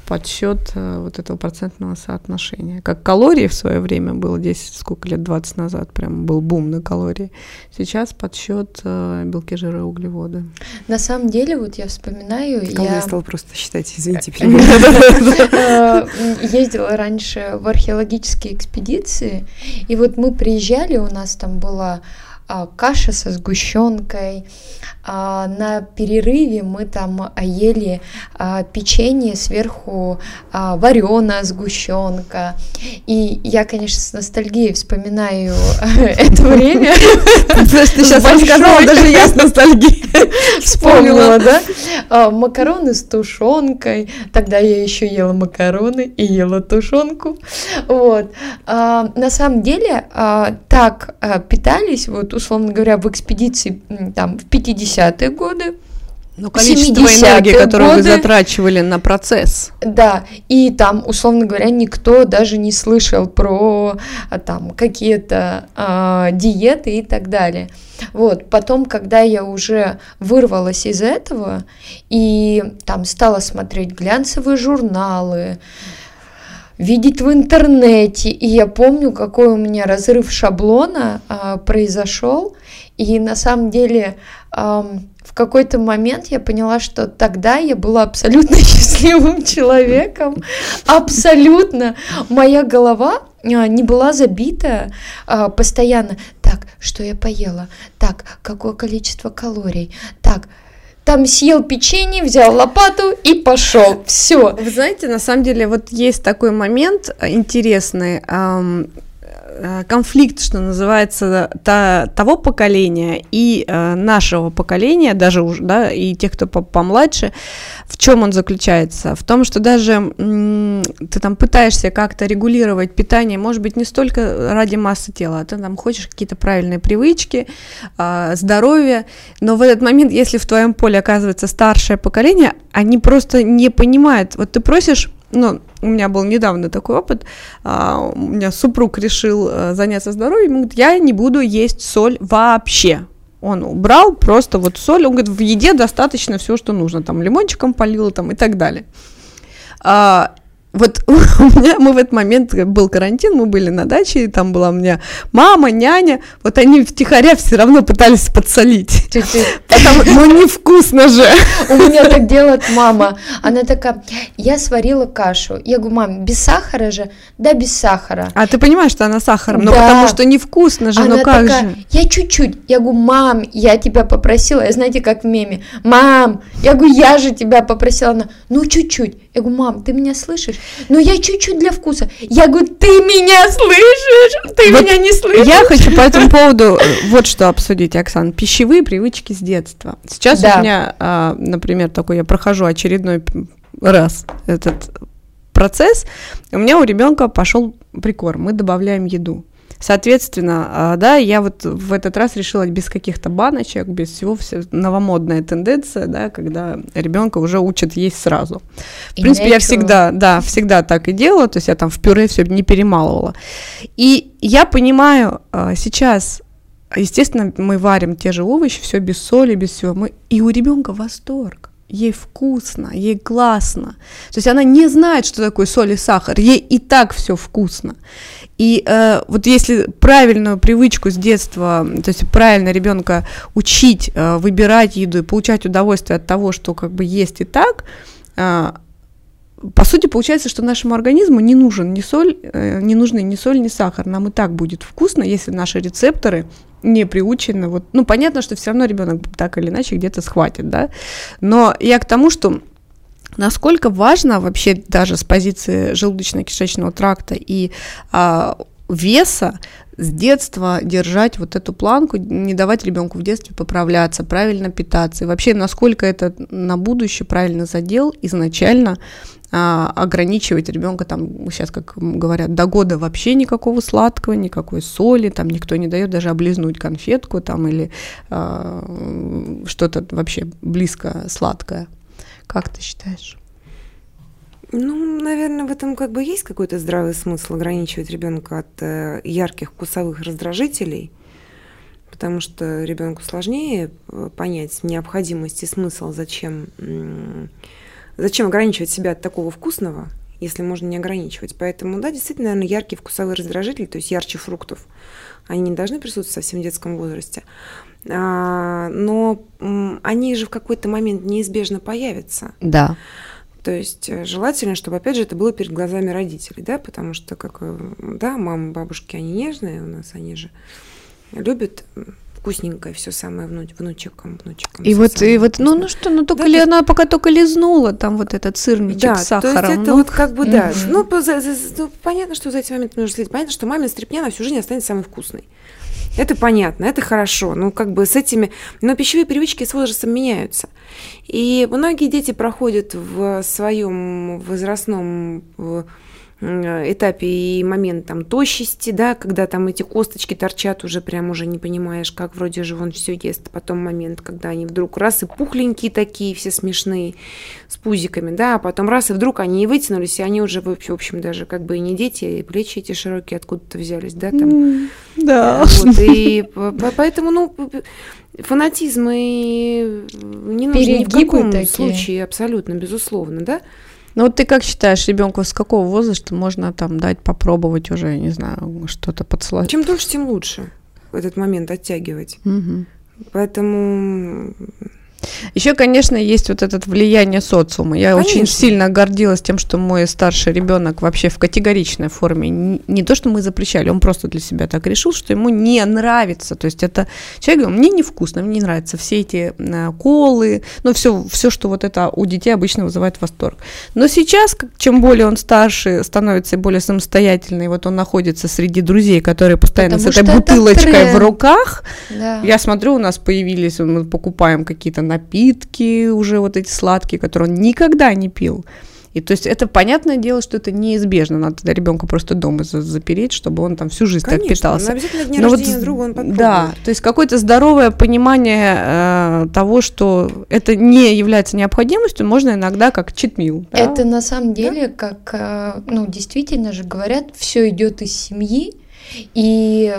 подсчет э, вот этого процентного соотношения. Как калории в свое время было 10, сколько лет, 20 назад, прям был бум на калории. Сейчас подсчет э, белки, жиры, углеводы. На самом деле, вот я вспоминаю... Кого я стала просто считать, извините, [laughs] э, [laughs] Ездила раньше в археологические экспедиции, и вот мы приезжали, у нас там была а, каша со сгущенкой. А, на перерыве мы там ели а, печенье сверху вареная сгущенка. И я, конечно, с ностальгией вспоминаю [laughs] это время. Ты сейчас рассказала, даже я с [laughs] ностальгией вспомнила, да? Макароны с тушенкой. Тогда я еще ела макароны и ела тушенку. Вот. На самом деле так питались вот условно говоря, в экспедиции там, в 50-е годы, но количество энергии, которое годы, вы затрачивали на процесс. Да, и там, условно говоря, никто даже не слышал про а, там какие-то э, диеты и так далее. Вот, потом, когда я уже вырвалась из этого и там стала смотреть глянцевые журналы, видеть в интернете. И я помню, какой у меня разрыв шаблона а, произошел. И на самом деле а, в какой-то момент я поняла, что тогда я была абсолютно [laughs] счастливым человеком, абсолютно. Моя голова а, не была забита а, постоянно. Так, что я поела? Так, какое количество калорий? Так, там съел печенье, взял лопату и пошел. Все. Вы знаете, на самом деле, вот есть такой момент интересный. Э, конфликт, что называется, та, того поколения и э, нашего поколения, даже уже, да, и тех, кто помладше, в чем он заключается? В том, что даже ты там пытаешься как-то регулировать питание, может быть, не столько ради массы тела, а ты там хочешь какие-то правильные привычки, э, здоровье, но в этот момент, если в твоем поле оказывается старшее поколение, они просто не понимают. Вот ты просишь ну, у меня был недавно такой опыт, а, у меня супруг решил а, заняться здоровьем, он говорит, я не буду есть соль вообще. Он убрал просто вот соль, он говорит, в еде достаточно все, что нужно, там лимончиком полил там и так далее. А, вот [laughs] у меня, мы в этот момент, был карантин, мы были на даче, и там была у меня мама, няня, вот они втихаря все равно пытались подсолить. [laughs] Потому, ну невкусно же. У меня так [laughs] делает мама. Она такая, я сварила кашу. Я говорю, мам, без сахара же? Да, без сахара. А ты понимаешь, что она сахаром? Ну, потому что невкусно же, ну как же? Я чуть-чуть. Я говорю, мам, я тебя попросила, я знаете, как в меме, мам, я говорю, я же тебя попросила. Она, ну чуть-чуть. Я говорю, мам, ты меня слышишь? Ну, я чуть-чуть для вкуса. Я говорю, ты меня слышишь? Ты вот меня не слышишь? Я хочу по этому [laughs] поводу э, вот что обсудить, Оксана. Пищевые привычки с детства. Сейчас да. у меня, а, например, такой, я прохожу очередной раз этот процесс, у меня у ребенка пошел прикорм, мы добавляем еду. Соответственно, а, да, я вот в этот раз решила без каких-то баночек, без всего, все новомодная тенденция, да, когда ребенка уже учат есть сразу. В и принципе, я всегда, да, всегда так и делала, то есть я там в пюре все не перемалывала. И я понимаю а, сейчас, естественно, мы варим те же овощи, все без соли, без всего, мы, и у ребенка восторг ей вкусно, ей классно. То есть она не знает, что такое соль и сахар, ей и так все вкусно. И э, вот если правильную привычку с детства, то есть правильно ребенка учить э, выбирать еду и получать удовольствие от того, что как бы есть и так, э, по сути получается, что нашему организму не нужен ни соль, э, не нужны ни соль, ни сахар. Нам и так будет вкусно, если наши рецепторы не приучены. Вот, ну понятно, что все равно ребенок так или иначе где-то схватит, да. Но я к тому, что Насколько важно вообще даже с позиции желудочно-кишечного тракта и а, веса с детства держать вот эту планку, не давать ребенку в детстве поправляться, правильно питаться. И вообще, насколько это на будущее правильно задел изначально а, ограничивать ребенка там, сейчас, как говорят, до года вообще никакого сладкого, никакой соли, там никто не дает даже облизнуть конфетку там или а, что-то вообще близко сладкое. Как ты считаешь? Ну, наверное, в этом как бы есть какой-то здравый смысл ограничивать ребенка от э, ярких вкусовых раздражителей, потому что ребенку сложнее э, понять необходимость и смысл, зачем, э, зачем ограничивать себя от такого вкусного, если можно не ограничивать. Поэтому, да, действительно, наверное, яркие вкусовые раздражители, то есть ярче фруктов, они не должны присутствовать совсем в детском возрасте. А, но они же в какой-то момент неизбежно появятся. Да. То есть э, желательно, чтобы, опять же, это было перед глазами родителей, да, потому что, как, э, да, мамы, бабушки, они нежные у нас, они же любят вкусненькое все самое внуч, внучикам, внучикам. И вот, и вот, ну, ну что, ну только да, ли она пока только лизнула там вот этот сырничек да, с сахаром. то есть это ну. вот как бы, да, ну, за, за, ну, понятно, что за эти моменты нужно следить, понятно, что мамина стряпня на всю жизнь останется самой вкусной. Это понятно, это хорошо. Ну, как бы с этими... Но пищевые привычки с возрастом меняются. И многие дети проходят в своем возрастном этапе и момент там тощести, да, когда там эти косточки торчат, уже прям уже не понимаешь, как вроде же он все ест. Потом момент, когда они вдруг раз и пухленькие такие, все смешные, с пузиками, да, а потом раз и вдруг они и вытянулись, и они уже, в общем, даже как бы и не дети, и плечи эти широкие откуда-то взялись, да, там. да. Вот, и поэтому, ну, фанатизм и не нужно ни в каком такие. случае, абсолютно, безусловно, да. Ну вот ты как считаешь, ребенку с какого возраста можно там дать попробовать уже, не знаю, что-то подсладить? Чем дольше, тем лучше в этот момент оттягивать. Угу. Поэтому Еще, конечно, есть вот это влияние социума. Я Конечно. очень сильно гордилась тем, что мой старший ребенок вообще в категоричной форме. Не, то, что мы запрещали, он просто для себя так решил, что ему не нравится. То есть это человек говорит, мне невкусно, мне не нравятся все эти э, колы, ну все, все, что вот это у детей обычно вызывает восторг. Но сейчас, чем более он старше, становится более самостоятельный, вот он находится среди друзей, которые постоянно Потому с этой что это бутылочкой в руках, Да. я смотрю, у нас появились, мы покупаем какие-то напитки уже вот эти сладкие, которые он никогда не пил. И то есть это понятное дело, что это неизбежно. Надо тогда ребенка просто дома за- запереть, чтобы он там всю жизнь так Конечно, питался. но обязательно дня Но вот рождения с- друга он попробует. Да, то есть какое-то здоровое понимание э, того, что это не является необходимостью, можно иногда как читмил. да? Это на самом деле, как, э, ну, действительно же говорят, все идет из семьи, и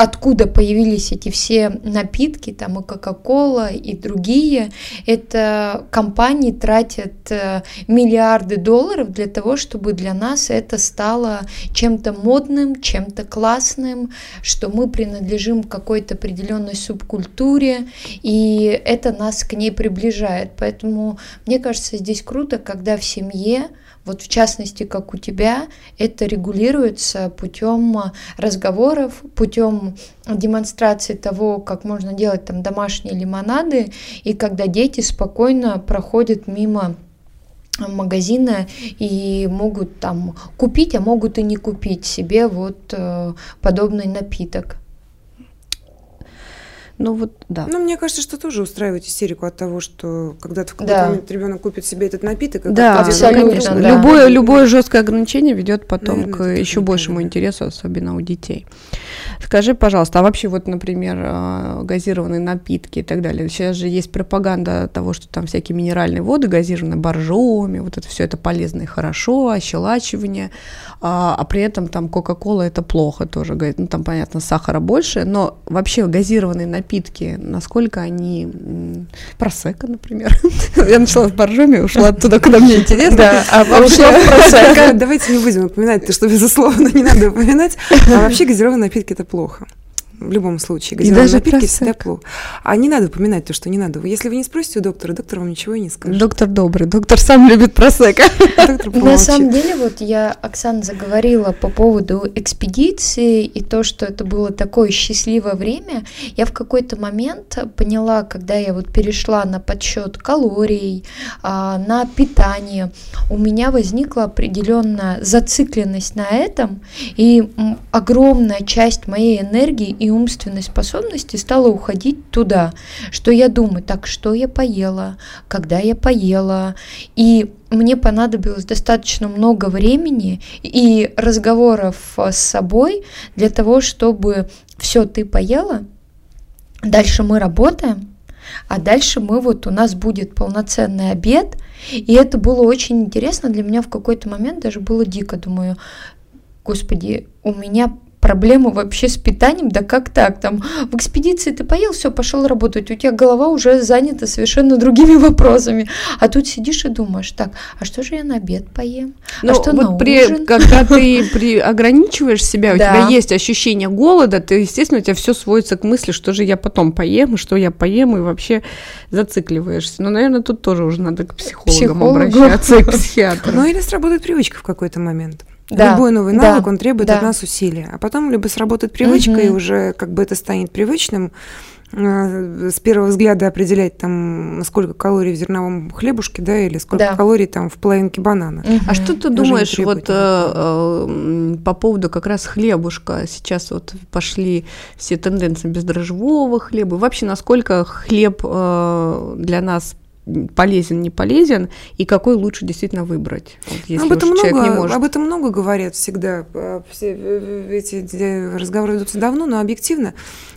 откуда появились эти все напитки, там и Кока-Кола, и другие, это компании тратят э, миллиарды долларов для того, чтобы для нас это стало чем-то модным, чем-то классным, что мы принадлежим какой-то определенной субкультуре, и это нас к ней приближает. Поэтому мне кажется, здесь круто, когда в семье, вот в частности, как у тебя, это регулируется путем разговоров, путем демонстрации того, как можно делать там домашние лимонады, и когда дети спокойно проходят мимо магазина и могут там купить, а могут и не купить себе вот э, подобный напиток. Ну вот, да. Ну, мне кажется, что тоже устраивает истерику от того, что когда-то в какой-то Да. момент ребенок купит себе этот напиток, и Да, абсолютно, да. Любое, любое жесткое ограничение ведет потом Наверное, к еще большему интересу, особенно у детей. Скажи, пожалуйста, а вообще вот, например, э, газированные напитки и так далее. Сейчас же есть пропаганда того, что там всякие минеральные воды газированные, боржоми, вот это все это полезно и хорошо, ощелачивание, а, а при этом там Кока-Кола это плохо тоже, ну там понятно сахара больше, но вообще газированные напитки, насколько они просека, например. [laughs] Я начала с боржоми, ушла оттуда, куда мне интересно. Да, а [laughs] вообще Так, [laughs] Давайте не будем упоминать то, что, безусловно, не надо упоминать. А вообще газированные напитки – это плохо. В любом случае, газированные даже напитки всегда просека. плохо. А не надо упоминать то, что не надо. Если вы не спросите у доктора, доктор вам ничего и не скажет. Доктор добрый, доктор сам любит просека. [laughs] [laughs] На самом деле, вот я, Оксана, заговорила по поводу экспедиции и то, что это было такое счастливое время. Я в какой-то момент поняла, когда я вот перешла на подсчет калорий, а, на питание, у меня возникла определенная зацикленность на этом, и огромная часть моей энергии и умственной способности стала уходить туда, что я думаю, так, что я поела, когда я поела, и мне понадобилось достаточно много времени и разговоров с собой для того, чтобы все ты поела, дальше мы работаем, а дальше мы вот у нас будет полноценный обед, и это было очень интересно для меня в какой-то момент даже было дико, думаю, господи, у меня проблемы вообще с питанием, да как так, там в экспедиции ты поел, все, пошел работать, у тебя голова уже занята совершенно другими [laughs] вопросами, а тут сидишь и думаешь, так, а что же я на обед поем, Ну, а что вот на при, ужин? когда ты при, ограничиваешь себя, у [laughs] Да. тебя есть ощущение голода, ты, естественно, у тебя все сводится к мысли, что же я потом поем, и что я поем, и вообще зацикливаешься. Но, наверное, тут тоже уже надо к психологам Психологу. обращаться и к [laughs] психиатру. Ну или сработает привычка в какой-то момент. Да, Любой новый да, навык, он требует да. от нас усилия. А потом либо сработает привычка, Мгм. и уже как бы это станет привычным, э, с первого взгляда определять там, сколько калорий в зерновом хлебушке, да, или сколько Да. калорий там в половинке банана. Мгм. А что ты Даже думаешь вот э, э, по поводу как раз хлебушка? Сейчас вот пошли все тенденции бездрожжевого хлеба. Вообще, насколько хлеб э, для нас полезен, не полезен, и какой лучше действительно выбрать, вот, если об, этом много, не может. об этом много говорят всегда. А, Все э, эти э, разговоры ведутся давно, но объективно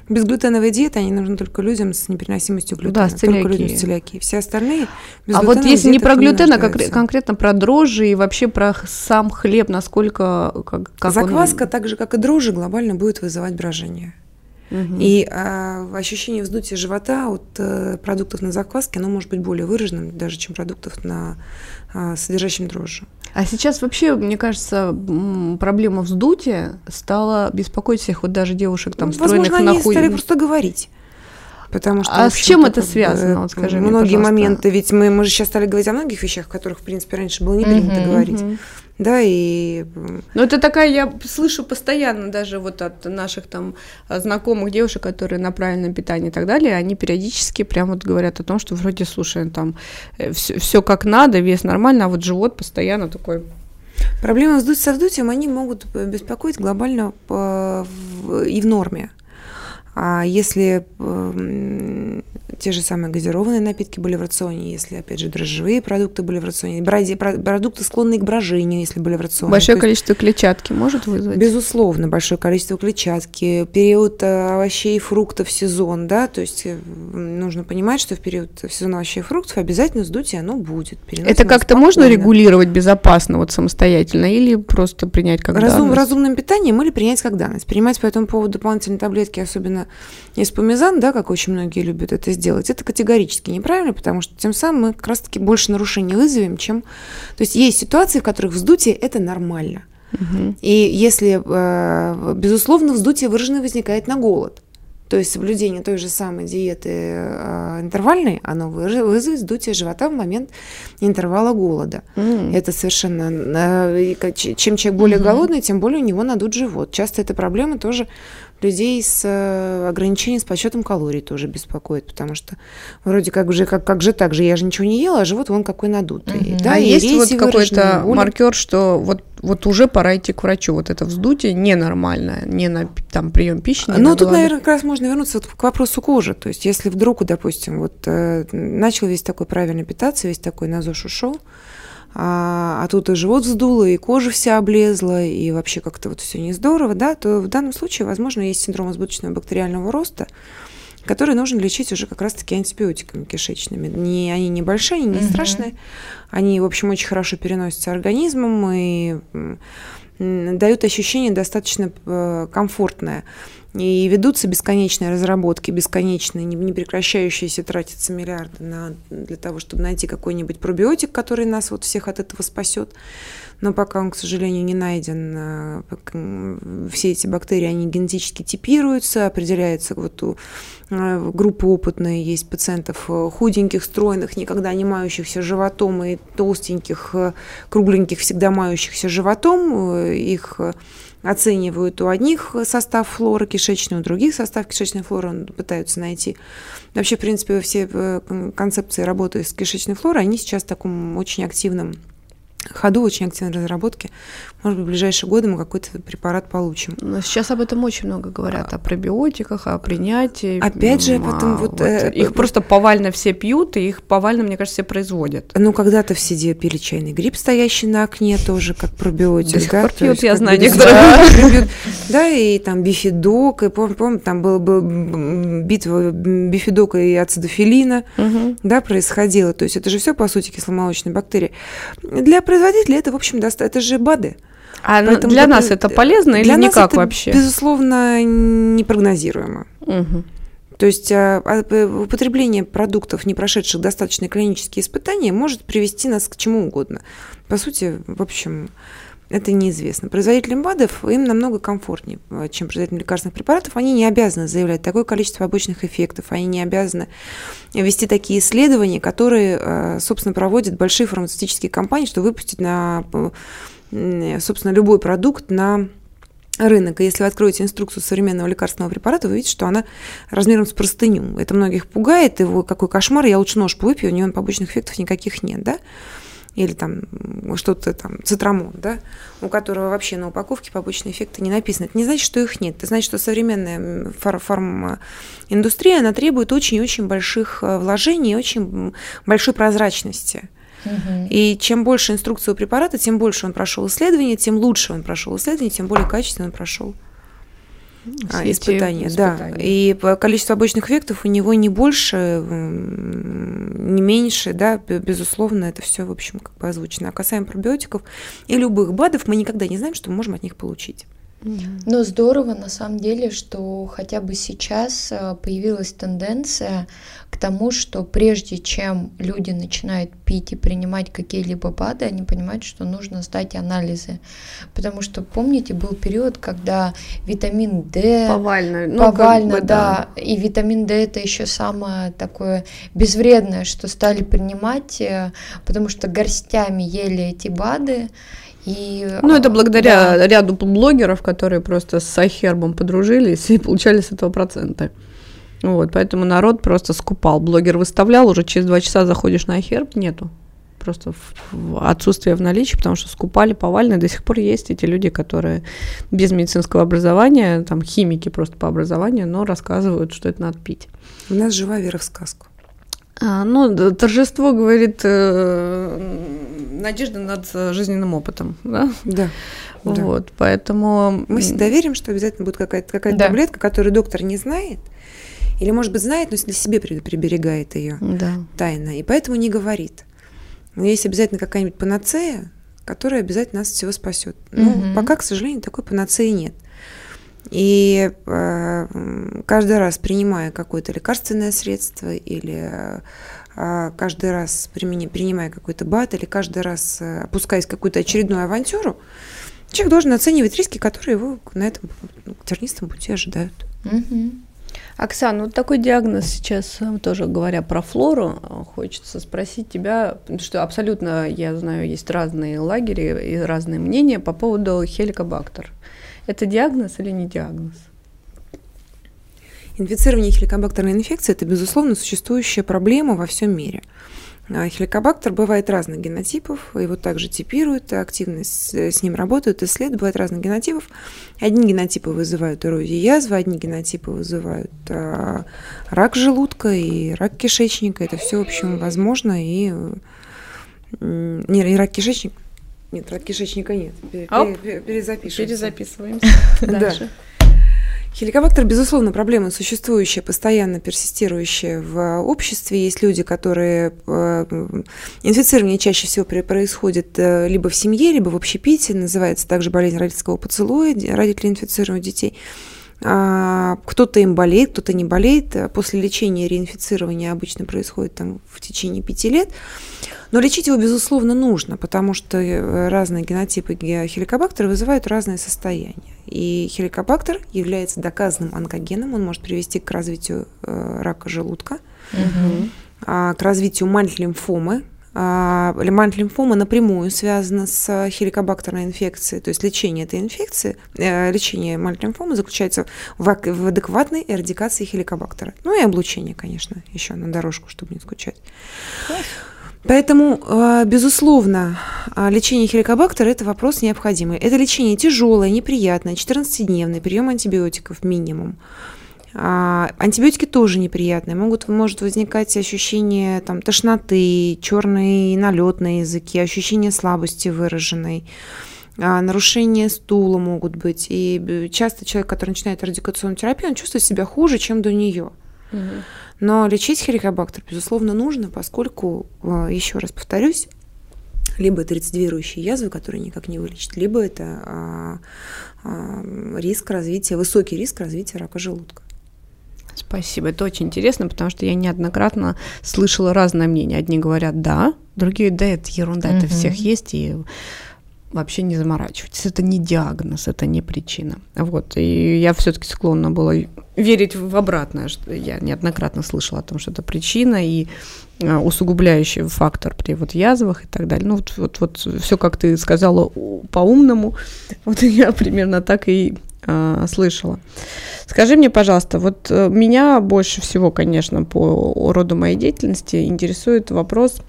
безглютеновая диета, они нужны только людям с непереносимостью глютена. Да, с только людям с целиакией. Все остальные А вот если не про глютен, а конкретно про дрожжи и вообще про сам хлеб, насколько как, как он- Закваска, так же как и дрожжи, глобально будет вызывать брожение. Мгм. И а, ощущение вздутия живота от э, продуктов на закваске, оно может быть более выраженным даже, чем продуктов на а, содержащем дрожжи. А сейчас вообще, мне кажется, проблема вздутия стала беспокоить всех, вот даже девушек там Ну, стройных Возможно, они нахуй- стали просто говорить. Потому что, а с чем это связано? Вот скажи многие мне, моменты, ведь мы, мы же сейчас стали говорить о многих вещах, о которых, в принципе, раньше было не принято uh-huh, говорить. Uh-huh. Да, и... Ну, это такая, я слышу постоянно даже вот от наших там знакомых девушек, которые на правильном питании и так далее, они периодически прям вот говорят о том, что вроде, слушай, там все, все как надо, вес нормально, а вот живот постоянно такой Проблемы со вздутием, они могут беспокоить глобально и в норме. А если э, те же самые газированные напитки были в рационе, если, опять же, дрожжевые продукты были в рационе, бради, продукты, склонные к брожению, если были в рационе. Большое количество клетчатки может вызвать? Безусловно, большое количество клетчатки, период э, овощей и фруктов сезон, да, то есть э, нужно понимать, что в период сезона овощей и фруктов обязательно вздутие оно будет. Это как-то можно регулировать безопасно, вот самостоятельно, или просто принять как Разум, данность? Разумным питанием или принять как данность. Принимать по этому поводу дополнительные таблетки, особенно эспумизан, да, как очень многие любят это сделать, это категорически неправильно, потому что тем самым мы как раз-таки больше нарушений вызовем, чем... То есть есть ситуации, в которых вздутие – это нормально. Угу. И если, э, безусловно, вздутие выражено возникает на голод, то есть соблюдение той же самой диеты э, интервальной, оно вызовет вздутие живота в момент интервала голода. Mm. Это совершенно... Э, чем человек более mm-hmm. голодный, тем более у него надут живот. Часто эта проблема тоже людей с э, ограничением с подсчетом калорий тоже беспокоит, потому что вроде как же, как, как же так же, я же ничего не ела, а живот вон какой надутый. Угу. Да, а есть вот какой-то маркер, что вот, вот уже пора идти к врачу, вот это вздутие ненормальное, не на там прием пищи. Не ну, тут, наверное, как раз можно вернуться вот к вопросу кожи, то есть если вдруг, допустим, вот э, начал весь такой правильно питаться, весь такой на ЗОЖ ушел, а, а тут и живот вздуло, и кожа вся облезла, и вообще как-то вот все не здорово, да, то в данном случае, возможно, есть синдром избыточного бактериального роста, который нужно лечить уже как раз-таки антибиотиками кишечными. Не, они небольшие, они не угу. страшные, они, в общем, очень хорошо переносятся организмом и дают ощущение достаточно э, комфортное. И ведутся бесконечные разработки, бесконечные, не прекращающиеся тратятся миллиарды на, для того, чтобы найти какой-нибудь пробиотик, который нас вот всех от этого спасет. Но пока он, к сожалению, не найден, э, все эти бактерии, они генетически типируются, определяется вот у э, группы опытные, есть пациентов э, худеньких, стройных, никогда не мающихся животом, и толстеньких, кругленьких, всегда мающихся животом. Их оценивают у одних состав флоры кишечной, у других состав кишечной флоры пытаются найти. Вообще, в принципе, все э, концепции работы с кишечной флорой, они сейчас в таком очень активном ходу, очень активной разработки. Может быть, в ближайшие годы мы какой-то препарат получим. Но сейчас об этом очень много говорят, а, о пробиотиках, о принятии. Опять же, потом вот... вот э, их э, просто повально все пьют, и их повально, мне кажется, все производят. Ну, когда-то все пили чайный гриб, стоящий на окне, тоже как пробиотик. До сих да? пор пьют, есть, я знаю некоторые. Да, и там бифидок, и помню, помню там была был битва бифидока и ацидофилина, угу. да, происходила. То есть это же все, по сути, кисломолочные бактерии. Для производителя это, в общем, это же БАДы. А Поэтому для нас это полезно или для никак нас это, вообще? Безусловно, непрогнозируемо. Угу. То есть а, а, употребление продуктов, не прошедших достаточно клинические испытания, может привести нас к чему угодно. По сути, в общем, это неизвестно. Производителям БАДов им намного комфортнее, а, чем производителям лекарственных препаратов. Они не обязаны заявлять такое количество побочных эффектов, они не обязаны вести такие исследования, которые, собственно, проводят большие фармацевтические компании, чтобы выпустить на собственно, любой продукт на рынок. И если вы откроете инструкцию современного лекарственного препарата, вы видите, что она размером с простыню. Это многих пугает, и какой кошмар, я лучше нож выпью, у него побочных эффектов никаких нет, да? Или там что-то там, цитрамон, да, у которого вообще на упаковке побочные эффекты не написано. Это не значит, что их нет. Это значит, что современная фар фарминдустрия, она требует очень-очень больших э, вложений, очень большой прозрачности. И чем больше инструкции у препарата, тем больше он прошел исследование, тем лучше он прошел исследование, тем более качественно он прошел а, испытания, испытания, да. И количество обычных эффектов у него не больше, не меньше, да, безусловно, это все, в общем, как бы озвучено. А касаемо пробиотиков и любых БАДов, мы никогда не знаем, что мы можем от них получить. Но здорово на самом деле, что хотя бы сейчас э, появилась тенденция к тому, что прежде чем люди начинают пить и принимать какие-либо БАДы, они понимают, что нужно сдать анализы. Потому что, помните, был период, когда витамин D... Повально. Ну, повально, как бы, да. да. И витамин D это еще самое такое безвредное, что стали принимать, э, потому что горстями ели эти БАДы. И, ну, это благодаря да. ряду блогеров, которые просто с Сайхербом подружились и получали с этого проценты. Вот, поэтому народ просто скупал. Блогер выставлял, уже через два часа заходишь на Айхерб, нету. Просто в, в отсутствие в наличии, потому что скупали повально. До сих пор есть эти люди, которые без медицинского образования, там химики просто по образованию, но рассказывают, что это надо пить. У нас жива вера в сказку. А, ну, торжество говорит э, надежда над жизненным опытом, да? Да. Вот, да. поэтому... Мы всегда верим, что обязательно будет какая-то какая да. таблетка, которую доктор не знает, или, может быть, знает, но для себя приберегает ее да. тайно, и поэтому не говорит. Но есть обязательно какая-нибудь панацея, которая обязательно нас всего спасет. Но угу. пока, к сожалению, такой панацеи нет. И э, каждый раз, принимая какое-то лекарственное средство или э, каждый раз принимая какой-то бат или каждый раз э, опускаясь в какую-то очередную авантюру, человек должен оценивать риски, которые его на этом ну, тернистом пути ожидают. Угу. Оксана, вот такой диагноз сейчас, тоже говоря про флору, хочется спросить тебя, что абсолютно, я знаю, есть разные лагеря и разные мнения по поводу хеликобактер. Это диагноз или не диагноз? Инфицирование хеликобактерной инфекцией – это, безусловно, существующая проблема во всем мире. А хеликобактер бывает разных генотипов, его также типируют, активно с, с ним работают, исследуют, бывает разных генотипов. Одни генотипы вызывают эрозию язвы, одни генотипы вызывают а, рак желудка и рак кишечника. Это все, в общем, возможно. И, не, и рак кишечника, нет, рак кишечника нет. Оп. Перезапишем. Перезаписываем. [laughs] Дальше. Хеликобактер, безусловно, проблема существующая, постоянно персистирующая в обществе. Есть люди, которые... Э, инфицирование чаще всего происходит э, либо в семье, либо в общепите. Называется также болезнь родительского поцелуя. Родители инфицируют детей. А, кто-то им болеет, кто-то не болеет. После лечения реинфицирования обычно происходит там, в течение пяти лет. Но лечить его, безусловно, нужно, потому что э, разные генотипы хеликобактера вызывают разные состояния. И хеликобактер является доказанным онкогеном, он может привести к развитию э, рака желудка, угу. к развитию мальт-лимфомы, а, Мальт-лимфома напрямую связана с хеликобактерной инфекцией, то есть лечение этой инфекции, э, лечение мальт-лимфомы заключается в, в адекватной эрадикации хеликобактера. Ну и облучение, конечно, еще на дорожку, чтобы не скучать. Поэтому, э, безусловно, а, лечение хеликобактера – это вопрос необходимый. Это лечение тяжелое, неприятное, 14-дневный, прием антибиотиков минимум. А, антибиотики тоже неприятные. Могут, может возникать ощущение там, тошноты, черный налет на языке, ощущение слабости выраженной а, нарушения стула могут быть. И часто человек, который начинает радикационную терапию, он чувствует себя хуже, чем до нее. Угу. Но лечить хеликобактер, безусловно, нужно, поскольку, а, еще раз повторюсь, либо это рецидивирующие язвы, которые никак не вылечить, либо это а, риск развития, высокий риск развития рака желудка. Спасибо, это очень интересно, потому что я неоднократно слышала разное мнение. Одни говорят «да», другие «да, это ерунда, угу. это всех есть», и вообще не заморачивайтесь. Это не диагноз, это не причина. Вот. И я все-таки склонна была верить в обратное, что я неоднократно слышала о том, что это причина и а, усугубляющий фактор при вот язвах и так далее. Ну вот, вот, вот все, как ты сказала по-умному, вот [laughs] я примерно так и э, слышала. Скажи мне, пожалуйста, вот э, меня больше всего, конечно, по роду моей деятельности интересует вопрос,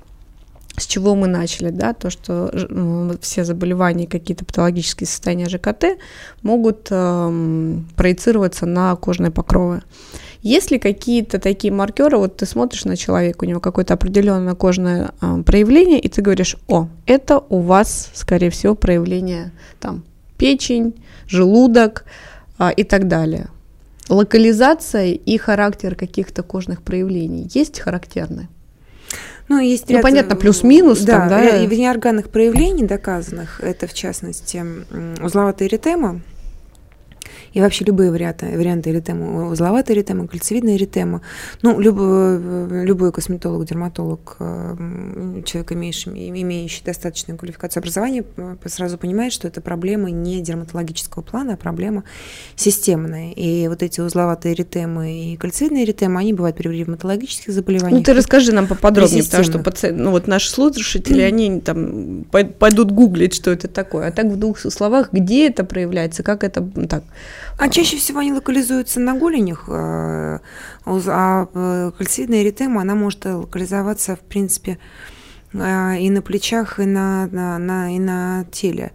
с чего мы начали, да, то, что э, все заболевания, какие-то патологические состояния ЖКТ могут э, проецироваться на кожные покровы. Есть ли какие-то такие маркеры, вот ты смотришь на человека, у него какое-то определенное кожное э, проявление, и ты говоришь, о, это у вас, скорее всего, проявление там печень, желудок а, и так далее. Локализация и характер каких-то кожных проявлений есть характерны? Ну, есть ну, ряд, понятно, плюс-минус. Да, там, да, и органных проявлений доказанных, это в частности узловатая эритема, и вообще любые варианты, варианты эритемы, узловатая эритема, кольцевидная эритема. Ну, любой, любой косметолог, дерматолог, э, человек, имеющий, имеющий достаточную квалификацию образования, сразу понимает, что это проблема не дерматологического плана, а проблема системная. И вот эти узловатые эритемы и кольцевидные эритемы, они бывают при ревматологических заболеваниях. Ну, ты расскажи нам поподробнее, потому что пациент, ну, вот наши слушатели, они там пойдут гуглить, что это такое. А так в двух словах, где это проявляется, как это так? А чаще всего они локализуются на голенях, э, а э, кальцидная эритема, она может локализоваться, в принципе, э, и на плечах, и на, на, на, и на теле.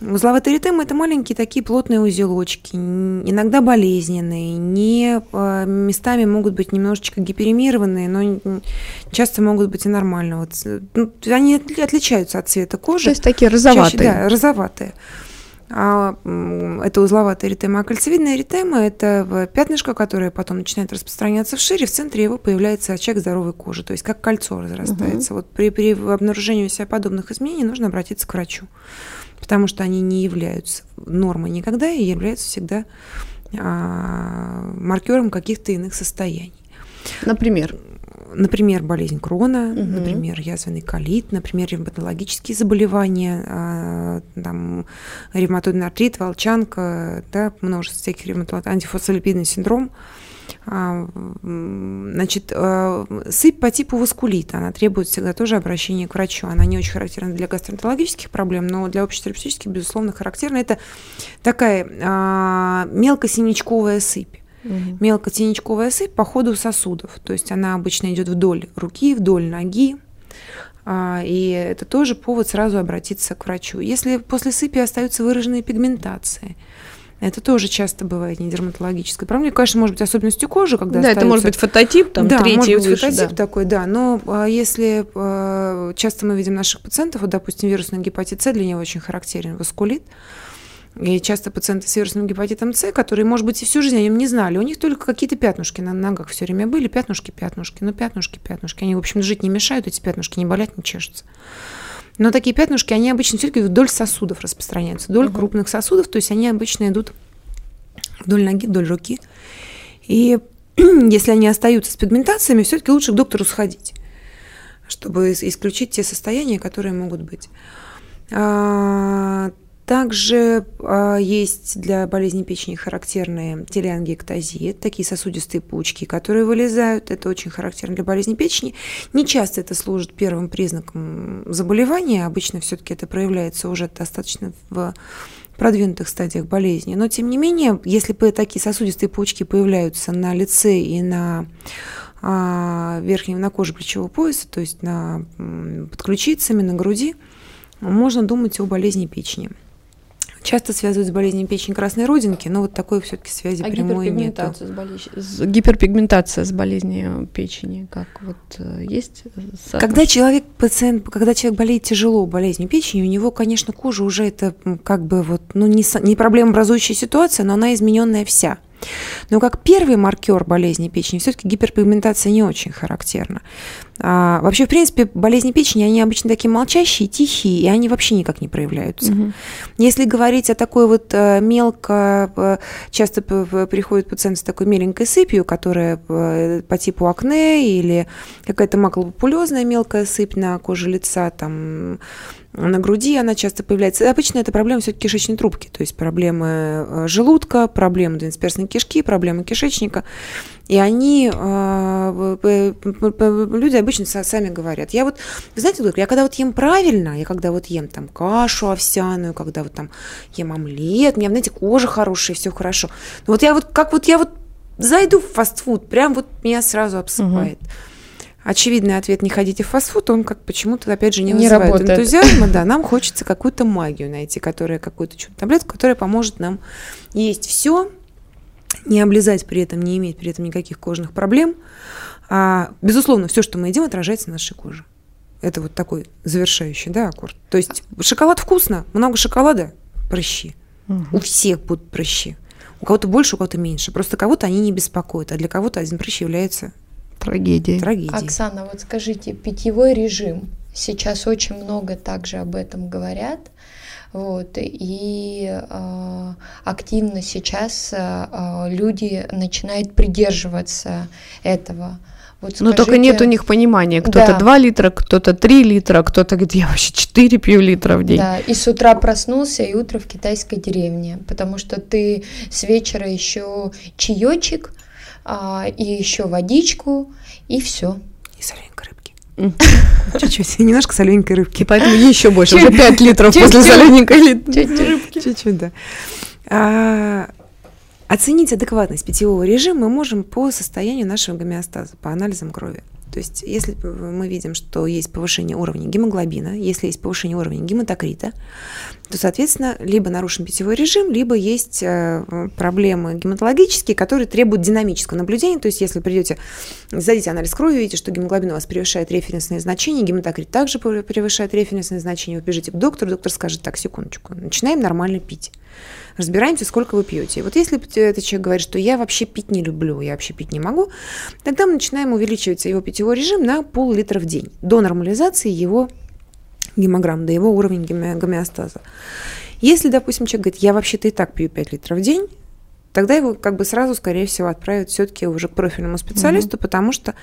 Узловатые эритемы – это маленькие такие плотные узелочки, иногда болезненные, не местами могут быть немножечко гиперемированные, но часто могут быть и нормально. Вот, ну, они отличаются от цвета кожи. То есть такие розоватые. Чаще, да, розоватые. А это узловатая эритема. А кольцевидная эритема – это пятнышко, которое потом начинает распространяться в шире, в центре его появляется очаг здоровой кожи, то есть как кольцо разрастается. Угу. Вот при, при обнаружении у себя подобных изменений нужно обратиться к врачу, потому что они не являются нормой никогда и являются всегда а, маркером каких-то иных состояний. Например? Например, болезнь Крона, угу. например, язвенный колит, например, ревматологические заболевания, а, там, ревматоидный артрит, волчанка, да, множество всяких ревматологий, антифосфолипидный синдром. А, значит, а, сыпь по типу васкулита, она требует всегда тоже обращения к врачу. Она не очень характерна для гастроэнтерологических проблем, но для общетерапевтических, безусловно, характерна. Это такая мелкосинячковая сыпь. Угу. Мелкотенечковая сыпь по ходу сосудов. То есть она обычно идет вдоль руки, вдоль ноги. А, и это тоже повод сразу обратиться к врачу. Если после сыпи остаются выраженные пигментации, это тоже часто бывает не дерматологической проблемой. Конечно, может быть особенностью кожи, когда Да, остаются... это может быть фототип, там да, третий может быть выше, фототип да. такой, да. Но а, если а, часто мы видим наших пациентов, вот, допустим, вирусный гепатит С для него очень характерен, васкулит, и часто пациенты с вирусным гепатитом С, которые, может быть, и всю жизнь о нем не знали, у них только какие-то пятнушки на ногах все время были, пятнушки, пятнушки, ну пятнушки, пятнушки. Они, в общем, жить не мешают, эти пятнушки не болят, не чешутся. Но такие пятнушки, они обычно все-таки вдоль сосудов распространяются, вдоль угу. крупных сосудов, то есть они обычно идут вдоль ноги, вдоль руки. И [clears throat] если они остаются с пигментациями, все-таки лучше к доктору сходить, чтобы исключить те состояния, которые могут быть. Также э, есть для болезни печени характерные телеангиэктазии, такие сосудистые пучки, которые вылезают. Это очень характерно для болезни печени. Не часто это служит первым признаком заболевания. Обычно все-таки это проявляется уже достаточно в продвинутых стадиях болезни. Но, тем не менее, если такие сосудистые пучки появляются на лице и на а, верхнем, на коже плечевого пояса, то есть на, под ключицами, на груди, можно думать о болезни печени. Часто связывают с болезнью печени красной родинки, но вот такой все-таки связи а прямой нет. С болезнь... Гиперпигментация с болезнью печени, как вот э, есть? Соотношение? Когда человек, пациент, когда человек болеет тяжело болезнью печени, у него, конечно, кожа уже это как бы вот, ну, не, не проблемообразующая ситуация, но она измененная вся. Но как первый маркер болезни печени все-таки гиперпигментация не очень характерна. А, вообще, в принципе, болезни печени, они обычно такие молчащие, тихие, и они вообще никак не проявляются. Угу. Если говорить о такой вот э, мелко, э, часто приходит пациент с такой меленькой сыпью, которая э, по типу акне или какая-то маклопопулезная мелкая сыпь на коже лица, там, на груди она часто появляется. Обычно это проблема все-таки кишечной трубки, то есть проблемы желудка, проблемы двенадцатиперстной кишки, проблемы кишечника. И они, э, люди обычно сами говорят, я вот, вы знаете, я когда вот ем правильно, я когда вот ем там кашу овсяную, когда вот там ем омлет, у меня, знаете, кожа хорошая, все хорошо. Но вот я вот, как вот я вот зайду в фастфуд, прям вот меня сразу обсыпает. Угу. Очевидный ответ «не ходите в фастфуд», он как почему-то, опять же, не, не вызывает работает. энтузиазма. Да, нам хочется какую-то магию найти, которая какую-то таблетку, которая поможет нам есть все, не облизать при этом, не иметь при этом никаких кожных проблем. А, безусловно, все, что мы едим, отражается на нашей коже. Это вот такой завершающий да, аккорд. То есть шоколад вкусно, много шоколада – прыщи. Угу. У всех будут прыщи. У кого-то больше, у кого-то меньше. Просто кого-то они не беспокоят, а для кого-то один прыщ является трагедией. трагедией. Оксана, вот скажите, питьевой режим сейчас очень много также об этом говорят. Вот, и э, активно сейчас э, люди начинают придерживаться этого. Вот Но только нет у них понимания. Кто-то да. 2 литра, кто-то 3 литра, кто-то говорит, я вообще 4 пью литра в день. Да, и с утра проснулся, и утро в китайской деревне, потому что ты с вечера еще чаечек, а, и еще водичку, и все. И соленька [laughs] Чуть-чуть, немножко солененькой рыбки. Поэтому еще больше, уже 5 литров после солененькой рыбки. Чуть-чуть, да. А, оценить адекватность питьевого режима мы можем по состоянию нашего гомеостаза, по анализам крови. То есть, если мы видим, что есть повышение уровня гемоглобина, если есть повышение уровня гематокрита, то, соответственно, либо нарушен питьевой режим, либо есть э, проблемы гематологические, которые требуют динамического наблюдения. То есть, если придете, сдадите анализ крови, видите, что гемоглобин у вас превышает референсные значения, гематокрит также превышает референсные значения, вы бежите к доктору, доктор скажет, так, секундочку, начинаем нормально пить разбираемся, сколько вы пьете. И вот если этот человек говорит, что я вообще пить не люблю, я вообще пить не могу, тогда мы начинаем увеличивать его питьевой режим на пол-литра в день до нормализации его гемограмм, до его уровня гомеостаза. Если, допустим, человек говорит, я вообще-то и так пью 5 литров в день, тогда его как бы сразу, скорее всего, отправят все-таки уже к профильному специалисту, угу. потому что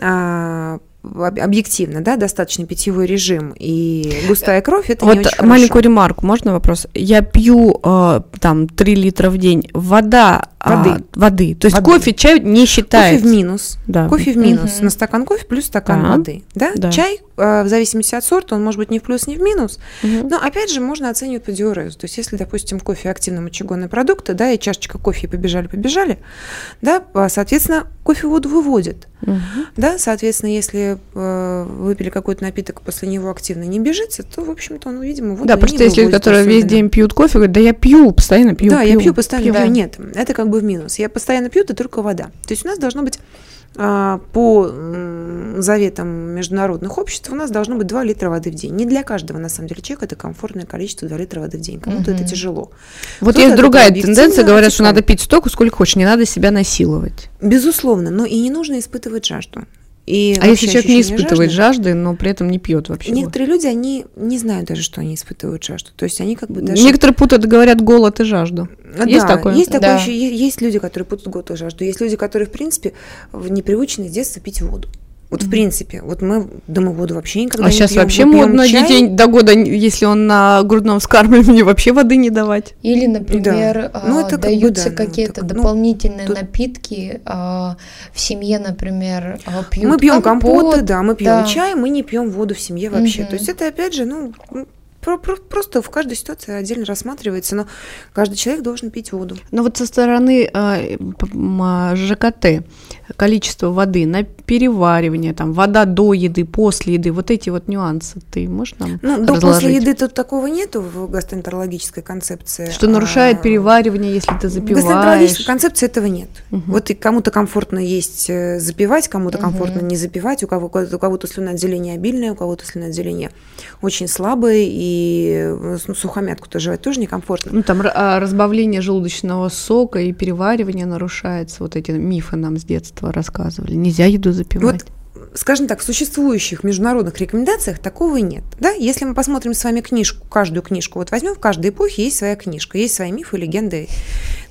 а, объективно, да, достаточно питьевой режим и густая кровь, это вот не очень маленькую хорошо. ремарку, можно вопрос? Я пью э, там 3 литра в день, вода, а, воды, а, воды. то есть воды. кофе, чай не считается. Кофе в минус, да. кофе в минус, угу. на стакан кофе плюс стакан а, воды, да? да, чай э, в зависимости от сорта, он может быть ни в плюс, ни в минус, угу. но опять же можно оценивать по диурезу, то есть если, допустим, кофе активно мочегонные продукты, да, и чашечка кофе побежали-побежали, да, соответственно, кофе воду выводит, угу. да, соответственно, если э, выпили какой-то напиток, после него активно не бежится, то, в общем-то, он, видимо, воду Да, просто есть люди, которые особенно. весь день пьют кофе, говорят, да я пью, постоянно пью. Да, пью, я пью, постоянно пью. Да. Нет, это как бы в минус. Я постоянно пью, это только вода. То есть у нас должно быть а, по заветам международных обществ у нас должно быть 2 литра воды в день. Не для каждого, на самом деле, человека это комфортное количество 2 литра воды в день. Кому-то угу. это тяжело. Вот есть другая тенденция, говорят, что надо пить столько, сколько хочешь, не надо себя насиловать. Безусловно, но и не нужно испытывать жажду. И а если человек не испытывает жажды, жажды, но при этом не пьет вообще? Некоторые люди, они не знают даже, что они испытывают жажду. То есть они как бы даже... Некоторые путают, говорят, голод и жажду. Да, есть такое? Есть такое да. еще. Есть люди, которые путают голод и жажду. Есть люди, которые, в принципе, непривычны с детства пить воду. Вот в принципе, вот мы дома воду вообще никогда а не сейчас пьем. вообще мы модно чай. детей до года, если он на грудном вскармливании, вообще воды не давать. Или, например, да. ну, это даются как бы, да, какие-то ну, дополнительные тут... напитки а, в семье, например, а, пьют Мы пьем компот, компоты, да, мы пьем да. чай, мы не пьем воду в семье вообще. Угу. То есть это опять же, ну, просто в каждой ситуации отдельно рассматривается, но каждый человек должен пить воду. Но вот со стороны э, ЖКТ количество воды на переваривание, там вода до еды, после еды, вот эти вот нюансы ты можешь нам Ну, до после еды тут такого нету в гастроэнтерологической концепции. Что нарушает а, переваривание, если ты запиваешь? В гастроэнтерологической концепции этого нет. Угу. Вот и кому-то комфортно есть э, запивать, кому-то угу. комфортно не запивать, у кого-то у кого-то слюноотделение обильное, у кого-то слюноотделение очень слабое, и ну, сухомятку-то жевать тоже некомфортно. Ну, там а, разбавление желудочного сока и переваривание нарушается, вот эти мифы нам с детства рассказывали. Нельзя еду запивать. Вот скажем так, в существующих международных рекомендациях такого нет. Да? Если мы посмотрим с вами книжку, каждую книжку, вот возьмем, в каждой эпохе есть своя книжка, есть свои мифы, легенды,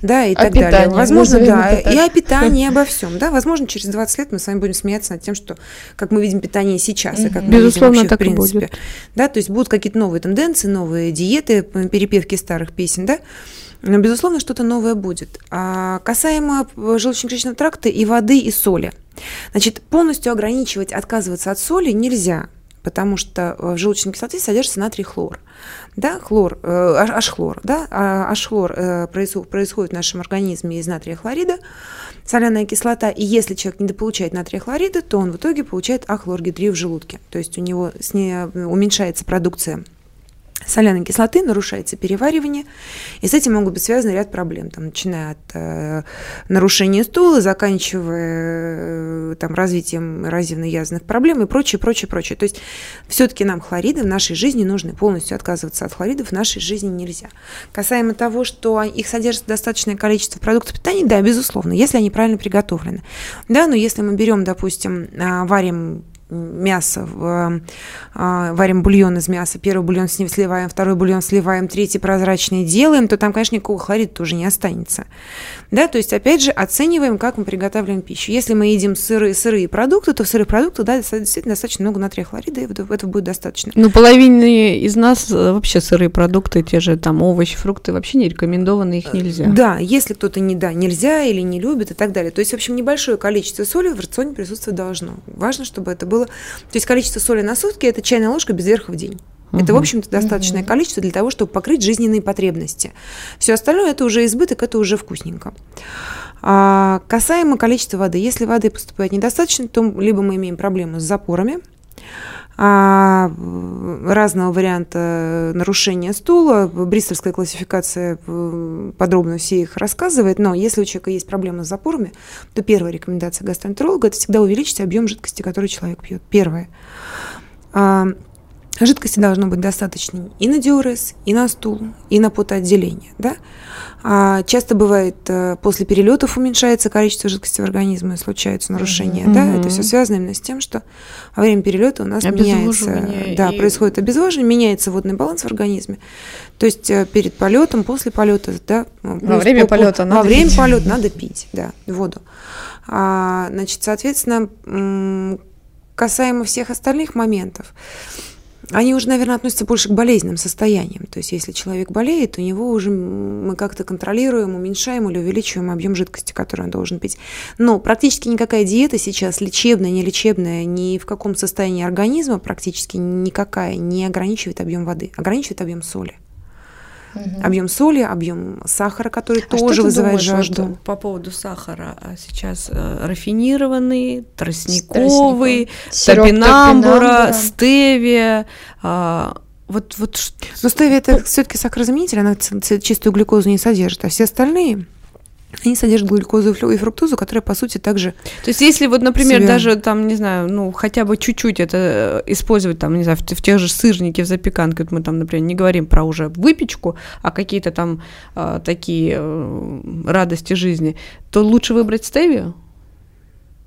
да, и о так питании, далее. Возможно, да, и о питании, и [laughs] обо всем, да. Возможно, через 20 лет мы с вами будем смеяться над тем, что, как мы видим питание сейчас, и как мы Безусловно, видим вообще, так в принципе. будет. Да, то есть будут какие-то новые тенденции, новые диеты, перепевки старых песен, да. Но, безусловно, что-то новое будет. А касаемо желудочно-кишечного тракта и воды, и соли – Значит, полностью ограничивать, отказываться от соли нельзя, потому что в желудочной кислоте содержится натрий хлор. Да, хлор, э, аж хлор, да, а, аж хлор э, происходит в нашем организме из натрия хлорида, соляная кислота, и если человек недополучает натрия хлорида, то он в итоге получает ахлоргидрию в желудке, то есть у него с ней уменьшается продукция соляной кислоты, нарушается переваривание, и с этим могут быть связаны ряд проблем, там, начиная от э, нарушения стула, заканчивая э, там, развитием эрозивно-язвенных проблем и прочее, прочее, прочее. То есть все-таки нам хлориды в нашей жизни нужны, полностью отказываться от хлоридов в нашей жизни нельзя. Касаемо того, что их содержит достаточное количество продуктов питания, да, безусловно, если они правильно приготовлены. Да, но если мы берем, допустим, а, варим мясо, а, варим бульон из мяса, первый бульон с ним сливаем, второй бульон сливаем, третий прозрачный делаем, то там, конечно, никакого хлорида тоже не останется. Да, то есть, опять же, оцениваем, как мы приготавливаем пищу. Если мы едим сырые, сырые продукты, то в сырых продуктах, да, действительно достаточно много натрия хлорида, и этого будет достаточно. Ну, половине из нас э, вообще сырые продукты, те же там овощи, фрукты, вообще не рекомендованы, их нельзя. Да, если кто-то не, да, нельзя или не любит и так далее. То есть, в общем, небольшое количество соли в рационе присутствовать должно. Важно, чтобы это было... То есть, количество соли на сутки – это чайная ложка без верха в день. Это, в общем-то, достаточное угу. количество для того, чтобы покрыть жизненные потребности. Все остальное это уже избыток, это уже вкусненько. А касаемо количества воды, если воды поступает недостаточно, то либо мы имеем проблему с запорами, разного варианта нарушения стула. Бристольская классификация подробно все их рассказывает, но если у человека есть проблемы с запорами, то первая рекомендация гастроэнтеролога – это всегда увеличить объем жидкости, который человек пьет. Первое. Жидкости должно быть достаточно и на диурез, и на стул, и на потоотделение. Да? А часто бывает, э, после перелетов уменьшается количество жидкости в организме, случаются нарушения. Mm-hmm. Да? Это все связано именно с тем, что во время перелета у нас меняется, да, и... происходит обезвоживание, меняется водный баланс в организме. То есть э, перед полетом, после полета, да, во время по, полета надо во время полета надо пить, да, воду. А, значит, соответственно, касаемо всех остальных моментов, они уже, наверное, относятся больше к болезненным состояниям. То есть, если человек болеет, у него уже мы как-то контролируем, уменьшаем или увеличиваем объем жидкости, который он должен пить. Но практически никакая диета сейчас, лечебная, не лечебная, ни в каком состоянии организма практически никакая не ограничивает объем воды, ограничивает объем соли угу. объем соли, объем сахара, который а тоже вызывает думаешь, жажду. Вот по поводу сахара а сейчас э, рафинированный, тростниковый, топинамбура, стевия. Э, вот, вот. Но стевия это все-таки сахарозаменитель, она чистую глюкозу не содержит, а все остальные они содержат глюкозу и фруктозу, которая, по сути, также... То есть, если вот, например, себя... даже там, не знаю, ну, хотя бы чуть-чуть это э, использовать, там, не знаю, в, в тех же сырнике, в запеканке, вот мы там, например, не говорим про уже выпечку, а какие-то там а, такие а, радости жизни, то лучше выбрать стевию?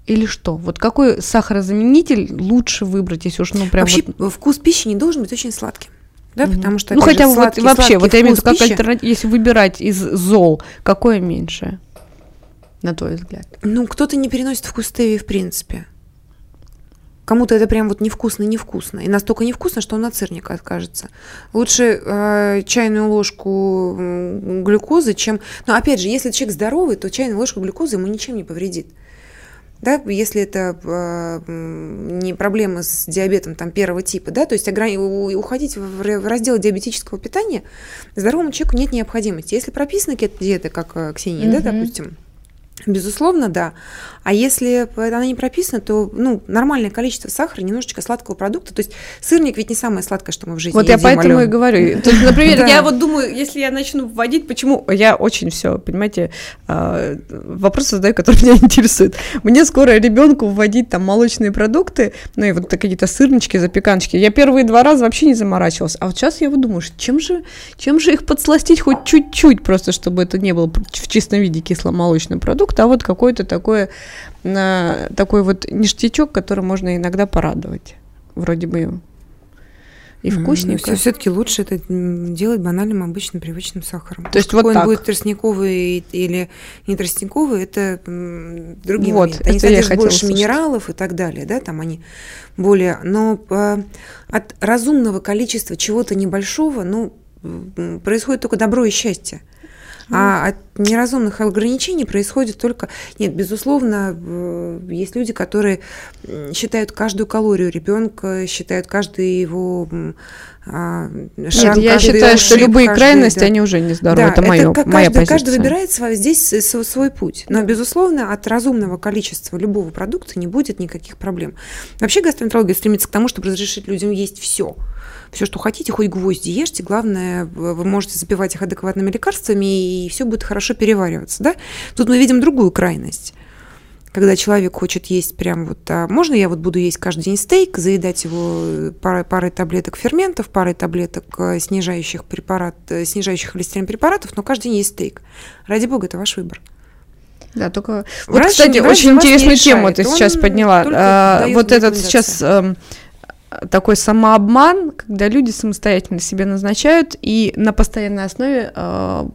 Или что? Вот какой сахарозаменитель лучше выбрать, если уж, ну, прям Вообще, вот... вкус пищи не должен быть очень сладким да, mm потому что ну хотя бы сладкий, вот, вообще, вот я имею в виду, как альтернатива, если выбирать из зол, какое меньше, на твой взгляд? Ну, кто-то не переносит вкус стевии в принципе. Кому-то это прям вот невкусно-невкусно. И настолько невкусно, что он от сырника откажется. Лучше э, чайную ложку глюкозы, чем... Но опять же, если человек здоровый, то чайная ложка глюкозы ему ничем не повредит да, если это э, не проблема с диабетом там, первого типа, да, то есть ограни- уходить в раздел диабетического питания здоровому человеку нет необходимости. Если прописана кето-диета, как э, Ксения, mm-hmm. да, допустим, Безусловно, да. А если она не прописана, то ну, нормальное количество сахара, немножечко сладкого продукта. То есть сырник ведь не самое сладкое, что мы в жизни Вот едим, я поэтому Алён. и говорю. Тут, например, [laughs] я вот думаю, если я начну вводить, почему... Я очень все, понимаете, а, вопрос задаю, который [laughs] меня интересует. Мне скоро ребенку вводить там молочные продукты, ну и вот какие-то сырнички, запеканочки. Я первые два раза вообще не заморачивалась. А вот сейчас я вот думаю, чем же, чем же их подсластить хоть чуть-чуть, просто чтобы это не было в чистом виде кисломолочный продукт, а вот какой-то такой, такой вот ништячок, который можно иногда порадовать. Вроде бы и вкусненько. Но все-таки лучше это делать банальным, обычным, привычным сахаром. То есть вот он так. будет тростниковый или не тростниковый, это другие вот, моменты. Они содержат больше услышать. минералов и так далее, да, там они более... Но а, от разумного количества чего-то небольшого, ну, происходит только добро и счастье. А от неразумных ограничений происходит только... Нет, безусловно, есть люди, которые считают каждую калорию ребенка, считают каждый его шаг, Нет, я считаю, что любые каждый, крайности, да. они уже нездоровы. Да, это, это моё, как моя каждый, позиция. Каждый выбирает свой, здесь свой путь. Но, безусловно, от разумного количества любого продукта не будет никаких проблем. Вообще гастроэнтерология стремится к тому, чтобы разрешить людям есть все все, что хотите, хоть гвозди ешьте, главное, вы можете запивать их адекватными лекарствами, и все будет хорошо перевариваться. Да? Тут мы видим другую крайность когда человек хочет есть прям вот, а можно я вот буду есть каждый день стейк, заедать его парой, парой таблеток ферментов, парой таблеток э, снижающих, препарат, э, снижающих холестерин препаратов, но каждый день есть стейк. Ради бога, это ваш выбор. Да, только... Вот, Врач, кстати, очень интересную тему ты сейчас подняла. А, вот этот сейчас э, такой самообман, когда люди самостоятельно себе назначают и на постоянной основе э,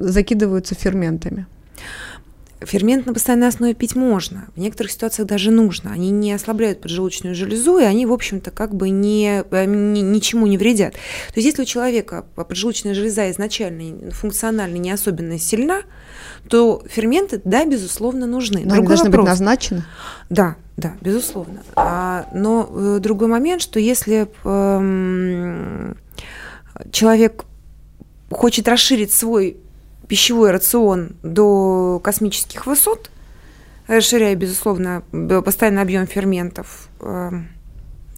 закидываются ферментами. Фермент на постоянной основе пить можно, в некоторых ситуациях даже нужно. Они не ослабляют поджелудочную железу, и они, в общем-то, как бы не, э, ни, ничему не вредят. То есть если у человека поджелудочная железа изначально функционально не особенно сильна, то ферменты, да, безусловно, нужны. Но они должны вопрос. быть назначены? Да, да, безусловно. А, но э, другой момент, что если э, человек хочет расширить свой пищевой рацион до космических высот, расширяя, безусловно, постоянный объем ферментов, эм,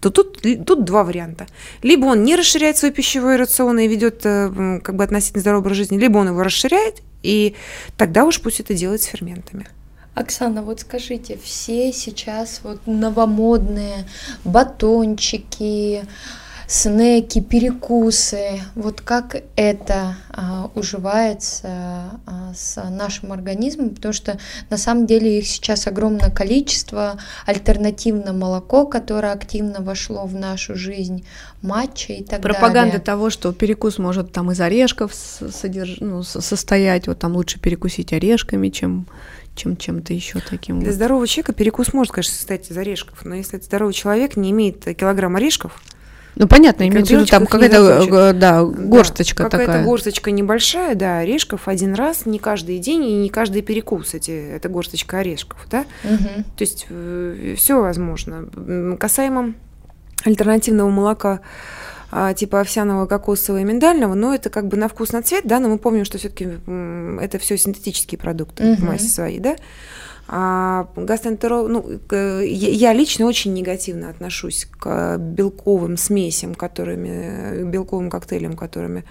то тут, тут два варианта. Либо он не расширяет свой пищевой рацион и ведет э, как бы относительно здоровый образ жизни, либо он его расширяет, и тогда уж пусть это делает с ферментами. Оксана, вот скажите, все сейчас вот новомодные батончики, снеки, перекусы, вот как это а, уживается а, с нашим организмом, потому что на самом деле их сейчас огромное количество, альтернативно молоко, которое активно вошло в нашу жизнь, матча и так Пропаганда далее. Пропаганда того, что перекус может там из орешков содерж... ну, состоять, вот там лучше перекусить орешками, чем чем чем-то еще таким. Для вот. здорового человека перекус может, конечно, состоять из орешков, но если это здоровый человек не имеет килограмм орешков, ну, понятно, имеется в виду там какая-то, э, да, горсточка да, какая-то такая. горсточка небольшая, да, орешков один раз, не каждый день и не каждый перекус, эти, это горсточка орешков, да. Угу. То есть э, все возможно. Касаемо альтернативного молока, а, типа овсяного, кокосового и миндального, но это как бы на вкус, на цвет, да, но мы помним, что все-таки это все синтетические продукты угу. в массе своей, да. А гастроэнтеролог, ну, я лично очень негативно отношусь к белковым смесям, которыми, белковым коктейлям, которыми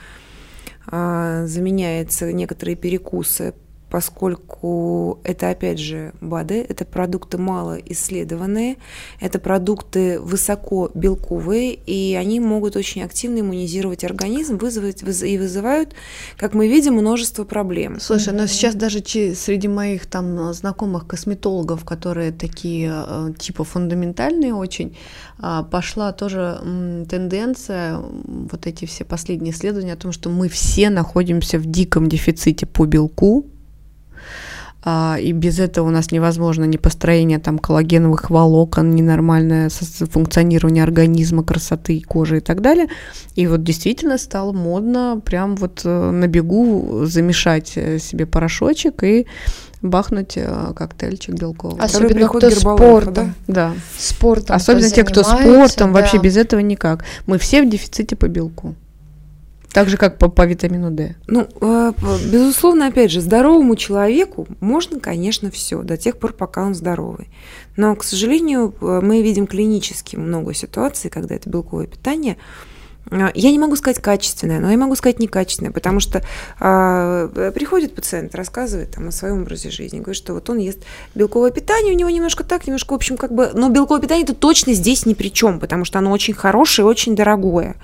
а, заменяются некоторые перекусы поскольку это, опять же, БАДы, это продукты мало исследованные, это продукты высоко белковые, и они могут очень активно иммунизировать организм, вызвать и вызывают, как мы видим, множество проблем. Слушай, но сейчас даже среди моих там знакомых косметологов, которые такие э, типа фундаментальные очень, а, пошла тоже тенденция, вот эти все последние исследования о том, что мы все находимся в диком дефиците по белку, и без этого у нас невозможно ни построение там коллагеновых волокон, ни нормальное функционирование организма, красоты кожи и так далее. И вот действительно стало модно прям вот э, на бегу замешать э, себе порошочек и бахнуть э, коктейльчик белковый. Особенно кто спортом. Да? да. Спортом Особенно те, кто спортом, да. вообще без этого никак. Мы все в дефиците по белку. Так же, как по, по витамину D. Ну, э, безусловно, опять же, здоровому человеку можно, конечно, все до тех пор, пока он здоровый. Но, к сожалению, э, мы видим клинически много ситуаций, когда это белковое питание э, я не могу сказать качественное, но я могу сказать некачественное, потому что э, приходит пациент, рассказывает там, о своем образе жизни, говорит, что вот он ест белковое питание, у него немножко так, немножко, в общем, как бы, но белковое питание это точно здесь ни при чем, потому что оно очень хорошее, очень дорогое.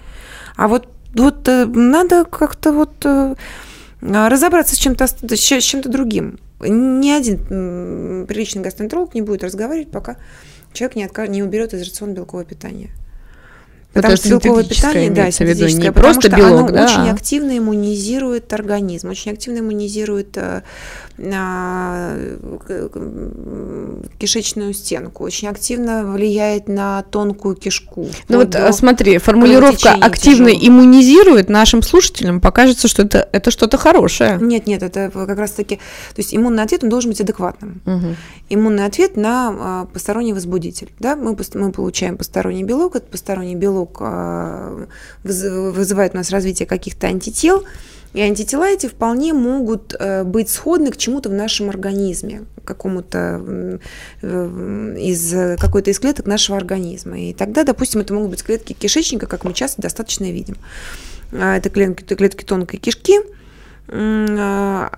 А вот вот э, надо как-то вот э, разобраться с чем-то с чем-то другим. Ни один приличный гастроэнтеролог не будет разговаривать, пока человек не, отказ, не уберет из рациона белковое питание. Потому что белковое питание, да, синтетическое, не потому просто что белок, оно да? очень активно иммунизирует организм, очень активно иммунизирует а, кишечную стенку, очень активно влияет на тонкую кишку. Ну вот смотри, формулировка активно тяжелого. иммунизирует нашим слушателям покажется, что это, это что-то хорошее. Нет, нет, это как раз-таки, то есть иммунный ответ он должен быть адекватным. Угу. Иммунный ответ на а, посторонний возбудитель. Да? Мы, мы получаем посторонний белок, этот посторонний белок белок а, вызывает у нас развитие каких-то антител, и антитела эти вполне могут э, быть сходны к чему-то в нашем организме, какому-то из какой-то из клеток нашего организма. И тогда, допустим, это могут быть клетки кишечника, как мы часто достаточно видим. А, это клетки, клетки тонкой кишки, а,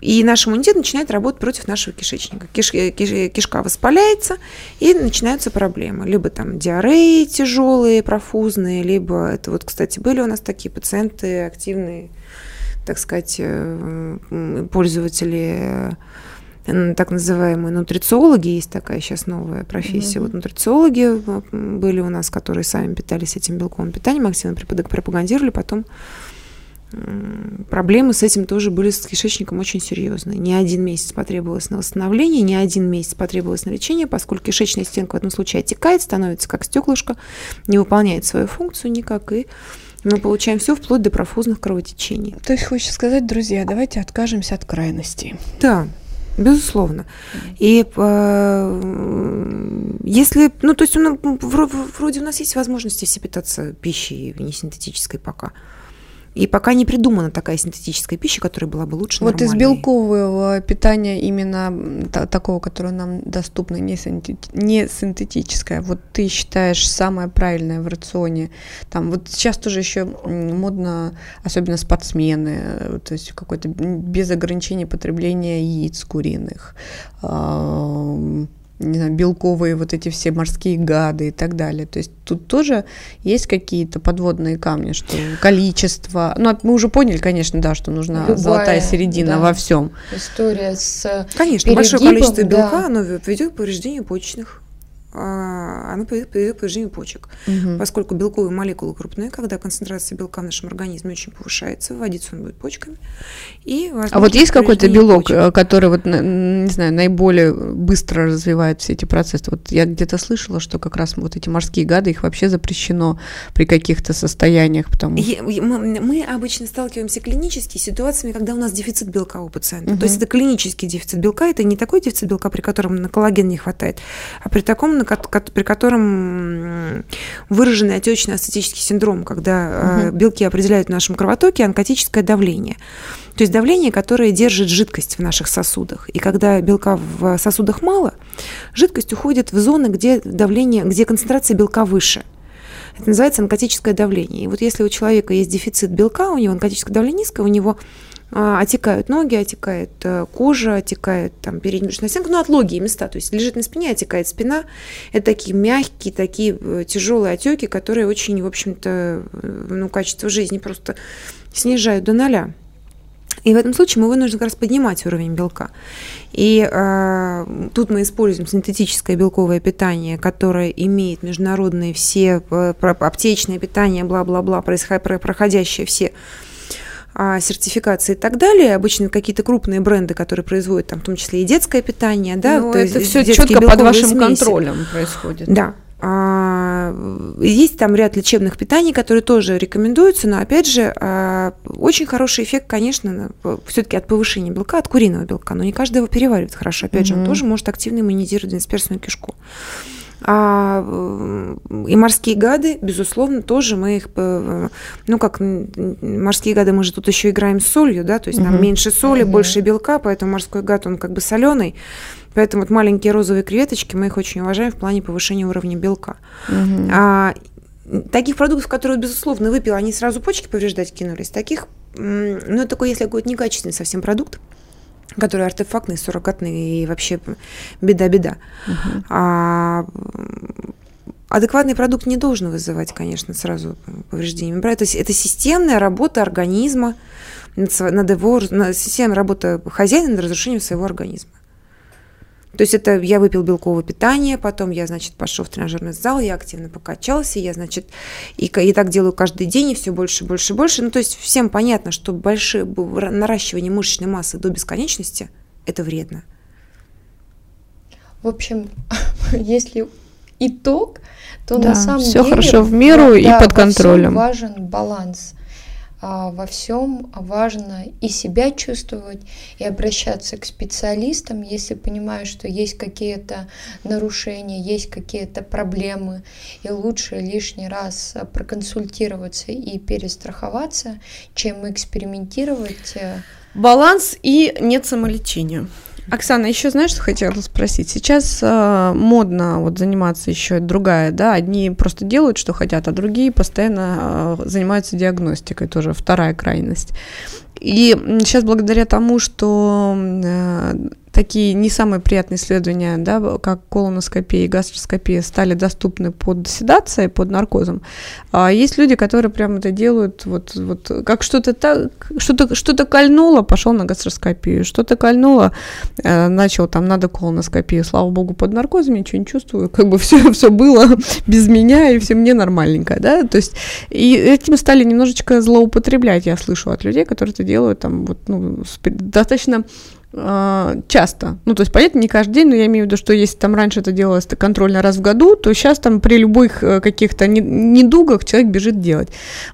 и наш иммунитет начинает работать против нашего кишечника. Киш, киш, кишка воспаляется, и начинаются проблемы. Либо там диареи тяжелые, профузные, либо это вот, кстати, были у нас такие пациенты активные, так сказать, э, пользователи так называемые нутрициологи, есть такая сейчас новая профессия. Mm-hmm. Вот нутрициологи были у нас, которые сами питались этим белковым питанием, активно пропагандировали, потом проблемы с этим тоже были с кишечником очень серьезные. Не один месяц потребовалось на восстановление, не один месяц потребовалось на лечение, поскольку кишечная стенка в этом случае отекает, становится как стеклышко, не выполняет свою функцию никак, и мы получаем все вплоть до профузных кровотечений. То есть хочешь сказать, друзья, давайте откажемся от крайностей. Да, Безусловно. И э, если, ну, то есть, ну, вроде у нас есть возможности все питаться пищей не синтетической пока. И пока не придумана такая синтетическая пища, которая была бы лучше Вот нормальной. из белкового питания именно такого, которое нам доступно, не, синтет, не синтетическое, вот ты считаешь самое правильное в рационе? Там вот сейчас тоже еще модно, особенно спортсмены, то есть какой-то без ограничения потребления яиц куриных, не знаю, белковые вот эти все морские гады и так далее. То есть тут тоже есть какие-то подводные камни, что количество... Ну, мы уже поняли, конечно, да, что нужна Любая, золотая середина да, во всем. История с Конечно, большое количество белка, да. оно ведет к повреждению почечных она приведет к повреждению почек. Угу. Поскольку белковые молекулы крупные, когда концентрация белка в нашем организме очень повышается, вводиться он будет почками. И а вот есть какой-то белок, почек. Э, который, вот, не знаю, наиболее быстро развивает все эти процессы? Вот я где-то слышала, что как раз вот эти морские гады, их вообще запрещено при каких-то состояниях. Потому... Мы, обычно сталкиваемся клинически с ситуациями, когда у нас дефицит белка у пациента. Угу. То есть это клинический дефицит белка, это не такой дефицит белка, при котором на коллаген не хватает, а при таком, при котором выраженный отечно-астетический синдром, когда угу. белки определяют в нашем кровотоке онкотическое давление. То есть давление, которое держит жидкость в наших сосудах. И когда белка в сосудах мало, жидкость уходит в зоны, где давление, где концентрация белка выше. Это называется онкотическое давление. И вот если у человека есть дефицит белка, у него онкотическое давление низкое, у него отекают ноги, отекает э, кожа, отекает там передняя брюшная стенка, ну, отлогие места, то есть лежит на спине, отекает спина. Это такие мягкие, такие э, тяжелые отеки, которые очень, в общем-то, э, ну, качество жизни просто снижают до ноля. И в этом случае мы вынуждены как раз поднимать уровень белка. И э, тут мы используем синтетическое белковое питание, которое имеет международные все аптечное питание, бла-бла-бла, проходящие все а, сертификации и так далее. Обычно какие-то крупные бренды, которые производят там в том числе и детское питание, да, Но ну, то это все четко под вашим смеси. контролем происходит. Да, а, есть там ряд лечебных питаний, которые тоже рекомендуются, но опять же а, очень хороший эффект, конечно, все-таки от повышения белка, от куриного белка, но не каждый его переваривает хорошо. Опять mm-hmm. же, он тоже может активно иммунизировать двенадцатиперстную кишку. А, и морские гады, безусловно, тоже мы их, ну как морские гады, мы же тут еще играем с солью, да, то есть угу. там меньше соли, угу. больше белка, поэтому морской гад, он как бы соленый. Поэтому вот маленькие розовые креветочки, мы их очень уважаем в плане повышения уровня белка. Угу. А, таких продуктов, которые, безусловно, выпил, они сразу почки повреждать кинулись. Таких, ну, это такой, если какой-то некачественный совсем продукт, которые артефактные, суррогатные и вообще беда-беда. Угу. А, адекватный продукт не должен вызывать, конечно, сразу повреждения мембраны. То есть это системная работа организма над его, системная работа хозяина над разрушением своего организма. То есть это я выпил белковое питание, потом я, значит, пошел в тренажерный зал, я активно покачался, я, значит, и, и так делаю каждый день, и все больше, больше, больше. Ну, то есть всем понятно, что большое наращивание мышечной массы до бесконечности – это вредно. В общем, [laughs] если итог, то да, на самом все деле... хорошо в меру да, и под контролем. важен баланс. А, во всем важно и себя чувствовать, и обращаться к специалистам, если понимаю, что есть какие-то нарушения, есть какие-то проблемы, и лучше лишний раз проконсультироваться и перестраховаться, чем экспериментировать. Э. Баланс и нет самолечения. Оксана, еще знаешь, что хотела спросить? Сейчас э, модно вот заниматься еще другая, да, одни просто делают, что хотят, а другие постоянно э, занимаются диагностикой, тоже вторая крайность. И сейчас благодаря тому, что э, такие не самые приятные исследования, да, как колоноскопия и гастроскопия стали доступны под седацией, под наркозом. А есть люди, которые прямо это делают, вот, вот как что-то так, что-то, что-то кольнуло, пошел на гастроскопию, что-то кольнуло, э, начал там, надо колоноскопию, слава богу, под наркозом, ничего не чувствую, как бы [laughs] все, все было [laughs] без меня, и все мне нормальненько, да, то есть и этим стали немножечко злоупотреблять, я слышу от людей, которые это делают там вот, ну, достаточно часто. Ну, то есть, понятно, не каждый день, но я имею в виду, что если там раньше это делалось контрольно раз в году, то сейчас там при любых э, каких-то недугах человек бежит делать.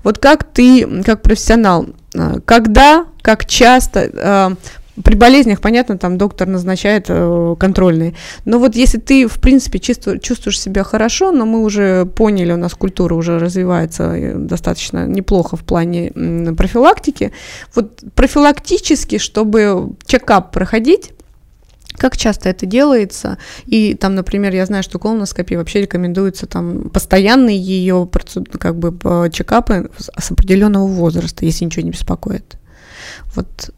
Вот как ты, как профессионал, э, когда, как часто а, при болезнях, понятно, там доктор назначает э, контрольные. Но вот если ты, в принципе, чувствуешь, чувствуешь себя хорошо, но мы уже поняли, у нас культура уже развивается э, достаточно неплохо в плане м, профилактики. Вот профилактически, чтобы чекап проходить, как часто это делается? И там, например, я знаю, что колоноскопия вообще рекомендуется там постоянные ее как бы чекапы с определенного возраста, если ничего не беспокоит. Вот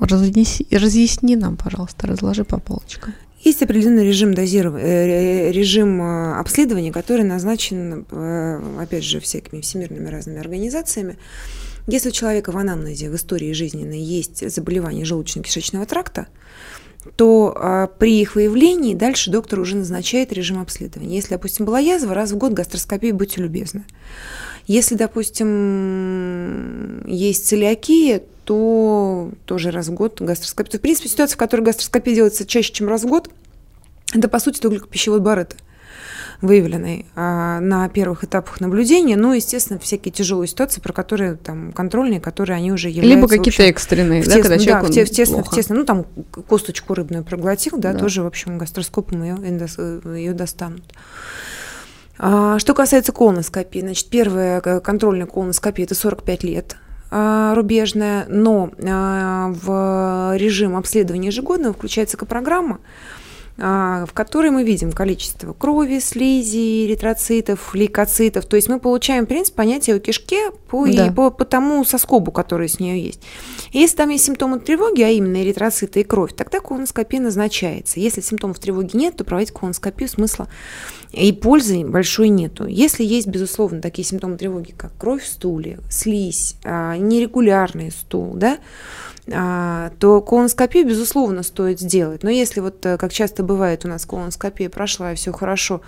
Разнеси, разъясни нам, пожалуйста, разложи по полочкам. Есть определенный режим дозирования, э, режим э, обследования, который назначен, э, опять же, всякими всемирными разными организациями. Если у человека в анамнезе, в истории жизненной есть заболевание желудочно-кишечного тракта, то при их выявлении дальше доктор уже назначает режим обследования. Если, допустим, была язва, раз в год гастроскопия, будьте любезны. Если, допустим, есть целиакия, то тоже раз в год гастроскопия. В принципе, ситуация, в которой гастроскопия делается чаще, чем раз в год, это, по сути, только пищевой барыты выявленной а, на первых этапах наблюдения, ну, естественно, всякие тяжелые ситуации, про которые там контрольные, которые они уже являются... Либо какие-то экстренные, в да, тесно, когда человек да, в, те, в, тесно, в тесно, ну, там косточку рыбную проглотил, да, да. тоже, в общем, гастроскопом ее, ее достанут. А, что касается колоноскопии, значит, первая контрольная колоноскопия – это 45 лет, рубежная, но а, в режим обследования ежегодного включается программа, в которой мы видим количество крови, слизи, эритроцитов, лейкоцитов. То есть мы получаем, в принципе, понятие о кишке по, да. и по, по тому соскобу, который с нее есть. И если там есть симптомы тревоги, а именно эритроциты и кровь, тогда колоноскопия назначается. Если симптомов тревоги нет, то проводить колоноскопию смысла и пользы большой нету. Если есть, безусловно, такие симптомы тревоги, как кровь в стуле, слизь, а, нерегулярный стул, да, а, то колоноскопию, безусловно, стоит сделать. Но если вот, э, как часто бывает, у нас колоноскопия прошла и все хорошо,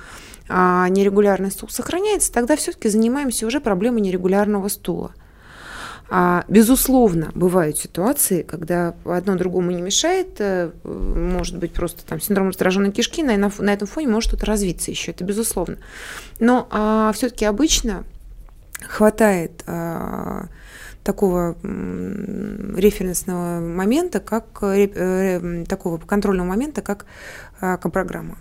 а нерегулярный стул сохраняется, тогда все-таки занимаемся уже проблемой нерегулярного стула. А, безусловно, бывают ситуации, когда одно другому не мешает, э, может быть просто там синдром раздраженной кишки, на, на этом фоне может что-то развиться еще, это безусловно. Но а, все-таки обычно хватает а, такого референсного момента, как э, такого контрольного момента, как а, программа.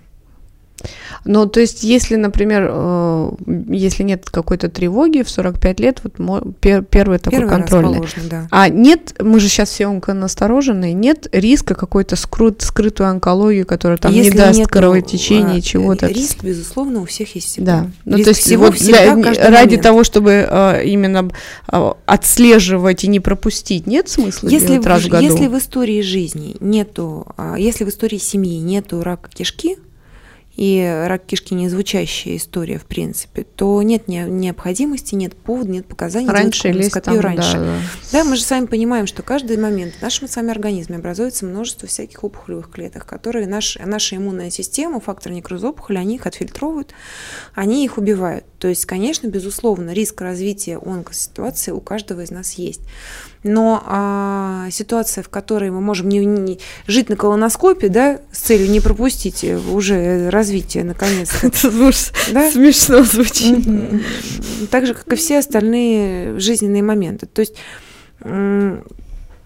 Ну, то есть, если, например, э, если нет какой-то тревоги в 45 лет, вот первый такой первый контрольный. Да. А нет, мы же сейчас все онконастороженные, нет риска какой-то скрыт, скрытую онкологию, которая там если не даст нет, кровотечения, а, чего-то. Риск, безусловно, у всех есть всегда. Да. Ну, риск то есть, всего, вот всегда, для, ради момент. того, чтобы а, именно а, отслеживать и не пропустить, нет смысла если делать в, раз в году? Если в истории жизни нету, а, если в истории семьи нету рака кишки, и рак кишки не звучащая история, в принципе, то нет необходимости, нет повода, нет показаний раньше делать там, раньше. Да, да. да, мы же с вами понимаем, что каждый момент в нашем с вами организме образуется множество всяких опухолевых клеток, которые наш, наша иммунная система, фактор некроза опухоли, они их отфильтровывают, они их убивают. То есть, конечно, безусловно, риск развития онкоситуации у каждого из нас есть. Но а, ситуация, в которой мы можем не, не жить на колоноскопе, да, с целью не пропустить уже развитие, наконец. [laughs] Это да? смешно звучит. Так же, как и все остальные жизненные моменты. То есть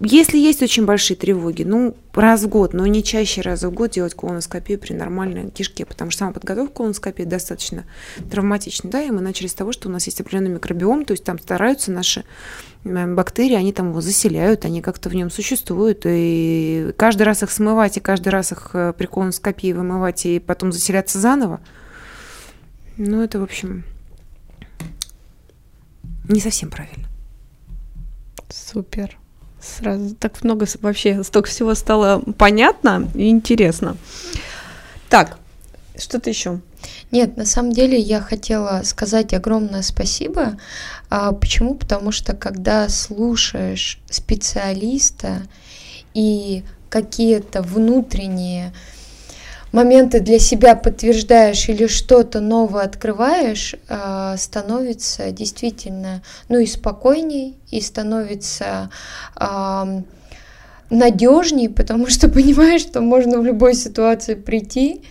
если есть очень большие тревоги, ну, раз в год, но не чаще раз в год делать колоноскопию при нормальной кишке, потому что сама подготовка к колоноскопии достаточно травматична, да, и мы начали с того, что у нас есть определенный микробиом, то есть там стараются наши бактерии, они там его заселяют, они как-то в нем существуют, и каждый раз их смывать, и каждый раз их э, при колоноскопии вымывать, и потом заселяться заново, ну, это, в общем, не совсем правильно. Супер. Сразу так много вообще, столько всего стало понятно и интересно. Так, что-то еще? Нет, на самом деле я хотела сказать огромное спасибо. А, почему? Потому что когда слушаешь специалиста и какие-то внутренние моменты для себя подтверждаешь или что-то новое открываешь, а, становится действительно, ну и спокойней, и становится надежней, потому что [laughs] понимаешь, что можно в любой ситуации прийти.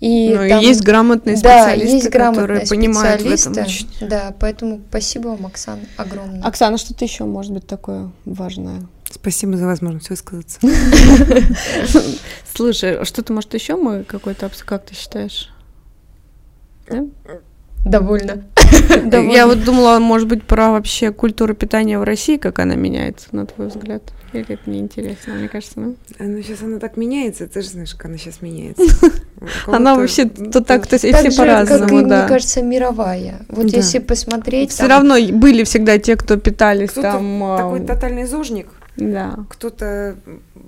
И ну, там, есть грамотные специалисты, да, есть грамотные которые понимают в этом очень. Да, поэтому спасибо вам, Оксана, огромное. Оксана, что-то еще может быть такое важное? Спасибо за возможность высказаться. [laughs] Слушай, а что-то, может, еще мы какой-то, как ты считаешь? Довольно. Я вот думала, может быть, про вообще культуру питания в России, как она меняется, на твой взгляд. Или это неинтересно, мне кажется, ну? Ну, сейчас она так меняется, ты же знаешь, как она сейчас меняется. [laughs] Она вообще то так, то все по-разному, да. мне кажется, мировая. Вот если посмотреть... Все равно были всегда те, кто питались там... Такой тотальный зожник, да. Кто-то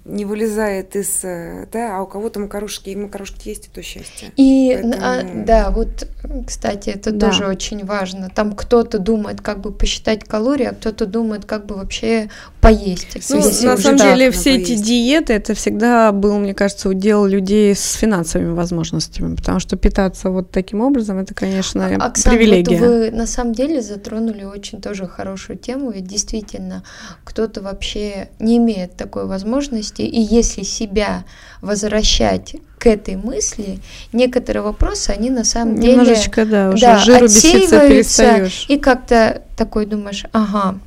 не вылезает из, э, да, а у кого-то макарушки, и макарушки есть, и то счастье. И, а, Поэтому... а, да, вот, кстати, это да. тоже очень важно. Там кто-то думает, как бы посчитать калории, а кто-то думает, как бы вообще поесть. Ну, на самом деле, все поесть. эти диеты, это всегда был, мне кажется, удел людей с финансовыми возможностями, потому что питаться вот таким образом, это, конечно, Оксана, привилегия. Вот вы на самом деле затронули очень тоже хорошую тему, ведь действительно кто-то вообще не имеет такой возможности, и если себя возвращать к этой мысли, некоторые вопросы, они на самом Немножечко, деле да, уже да, жиру отсеиваются, и как-то такой думаешь, ага,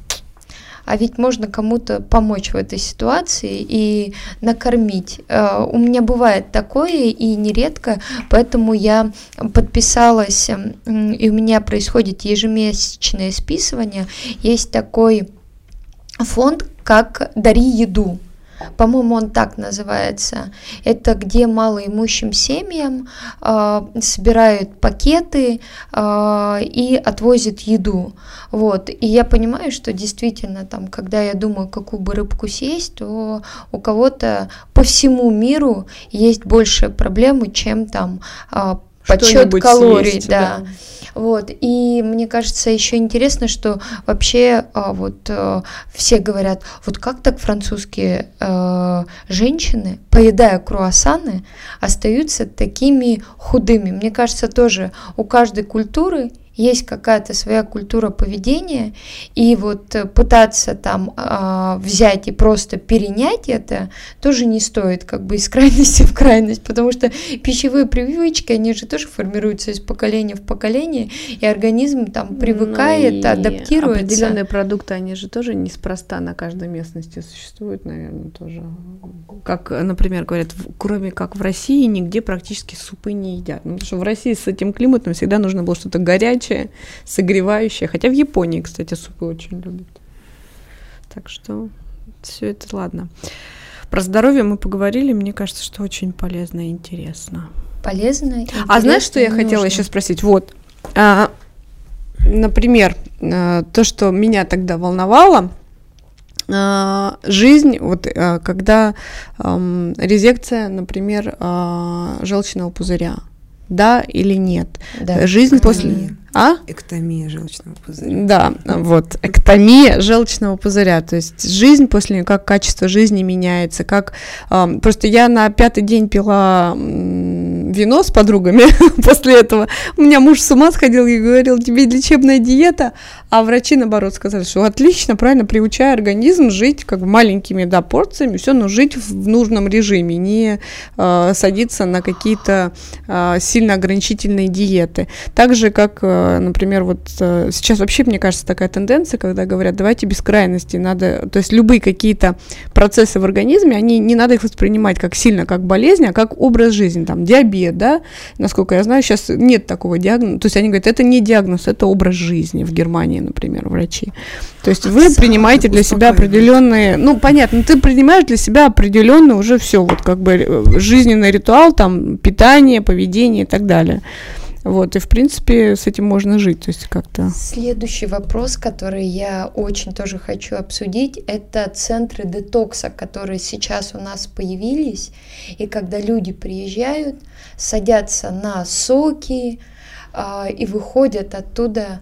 а ведь можно кому-то помочь в этой ситуации и накормить. Э, у меня бывает такое и нередко, поэтому я подписалась, и у меня происходит ежемесячное списывание. Есть такой фонд, как «Дари еду». По-моему, он так называется. Это где малоимущим семьям э, собирают пакеты э, и отвозят еду. Вот. И я понимаю, что действительно, там, когда я думаю, какую бы рыбку съесть, то у кого-то по всему миру есть больше проблемы, чем там э, подсчет калорий. Съесть, да. да. Вот. И мне кажется, еще интересно, что вообще а, вот а, все говорят, вот как так французские а, женщины, поедая круассаны, остаются такими худыми. Мне кажется, тоже у каждой культуры есть какая-то своя культура поведения, и вот э, пытаться там э, взять и просто перенять это тоже не стоит как бы из [laughs] крайности в крайность, потому что пищевые привычки, они же тоже формируются из поколения в поколение, и организм там привыкает, ну адаптируется. Определенные продукты, они же тоже неспроста на каждой местности существуют, наверное, тоже. Как, например, говорят, кроме как в России, нигде практически супы не едят. Ну, потому что в России с этим климатом всегда нужно было что-то горячее, горячее, согревающее. Хотя в Японии, кстати, супы очень любят. Так что все это ладно. Про здоровье мы поговорили, мне кажется, что очень полезно и интересно. Полезно. а знаешь, что я нужно. хотела еще спросить? Вот, а, например, а, то, что меня тогда волновало, а, жизнь, вот а, когда а, резекция, например, желчного пузыря, да или нет? Да. Жизнь после а? Эктомия желчного пузыря. Да, вот, эктомия желчного пузыря, то есть жизнь после нее, как качество жизни меняется, как... Э, просто я на пятый день пила вино с подругами [laughs] после этого, у меня муж с ума сходил и говорил, тебе лечебная диета, а врачи, наоборот, сказали, что отлично, правильно, приучая организм жить как бы маленькими, да, порциями, все, но жить в нужном режиме, не э, садиться на какие-то э, сильно ограничительные диеты. Так же, как э, например, вот э, сейчас вообще, мне кажется, такая тенденция, когда говорят, давайте без крайности, надо, то есть любые какие-то процессы в организме, они, не надо их воспринимать как сильно, как болезнь, а как образ жизни, там, диабет, да, насколько я знаю, сейчас нет такого диагноза, то есть они говорят, это не диагноз, это образ жизни в Германии, например, врачи. То есть вы Сам принимаете для себя определенные, ну, понятно, ты принимаешь для себя определенный уже все, вот как бы э, жизненный ритуал, там, питание, поведение и так далее. Вот, и, в принципе, с этим можно жить, то есть как-то... Следующий вопрос, который я очень тоже хочу обсудить, это центры детокса, которые сейчас у нас появились, и когда люди приезжают, садятся на соки э, и выходят оттуда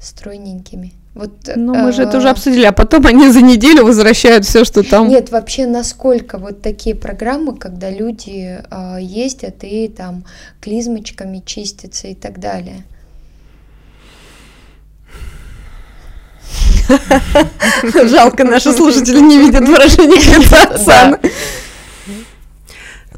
стройненькими. Вот, ну, мы же это уже обсудили, а потом они за неделю возвращают все, что там. Нет, вообще, насколько вот такие программы, когда люди э, ездят и там клизмочками чистятся и так далее. [laughs] Жалко, наши слушатели не видят выражения лица Оксаны.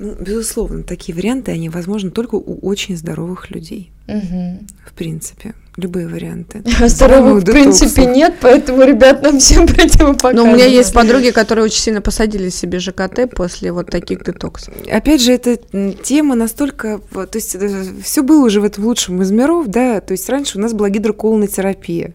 Ну, безусловно, такие варианты, они возможны только у очень здоровых людей. Угу. В принципе, любые варианты. А [laughs] здоровых, в принципе, нет, поэтому, ребят, нам всем противопоказано. Но у меня есть подруги, которые очень сильно посадили себе ЖКТ после вот таких детоксов. Опять же, эта тема настолько... То есть э, все было уже в этом лучшем из миров, да, то есть раньше у нас была гидроколонотерапия.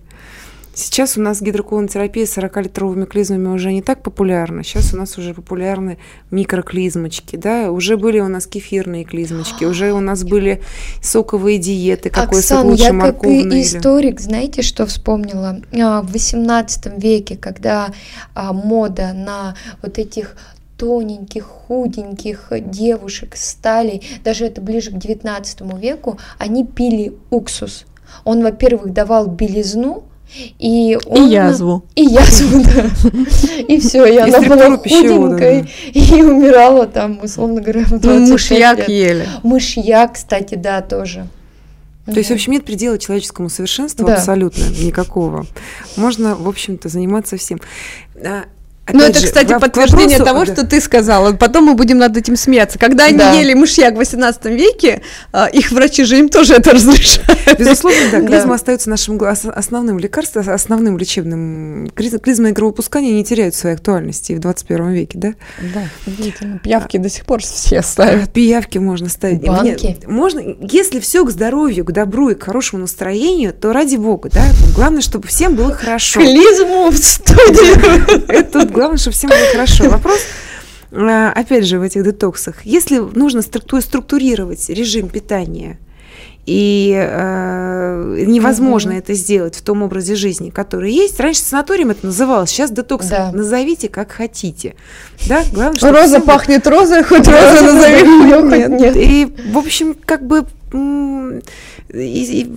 Сейчас у нас гидроколонотерапия с 40-литровыми клизмами уже не так популярна. Сейчас у нас уже популярны микроклизмочки, да, уже были у нас кефирные клизмочки, уже у нас были соковые диеты, какой Оксан, сок лучше я как историк, знаете, что вспомнила? А, в 18 веке, когда а, мода на вот этих тоненьких, худеньких девушек стали, даже это ближе к 19 веку, они пили уксус. Он, во-первых, давал белизну, и, он, и язву. И язву, [laughs] да. И все, и она была худенькой [laughs] и умирала там, условно говоря, в 25 ну, Мышьяк ели. Мышьяк, кстати, да, тоже. То есть, в общем, нет предела человеческому совершенству да. абсолютно никакого. Можно, в общем-то, заниматься всем. А, ну, это, же, кстати, подтверждение вопросу, того, да. что ты сказала. Потом мы будем над этим смеяться. Когда они да. ели мышьяк в 18 веке, а, их врачи же им тоже это разрешают. Безусловно, да. Клизма да. остается нашим основным лекарством, основным лечебным. Клизма и кровопускание не теряют своей актуальности в 21 веке, да? Да, удивительно. Пиявки до сих пор все ставят. Пиявки можно ставить. Банки. можно, если все к здоровью, к добру и к хорошему настроению, то ради бога, да. Главное, чтобы всем было хорошо. Клизму в студию. Это главное, чтобы всем было хорошо. [laughs] Вопрос, э, опять же, в этих детоксах. Если нужно структурировать режим питания, и э, невозможно угу. это сделать в том образе жизни, который есть. Раньше санаторием это называлось, сейчас детокс. Да. Назовите как хотите. Да? Главное, чтобы Роза пахнет розой, хоть роза назови, хоть нет. И, в общем, как бы и, и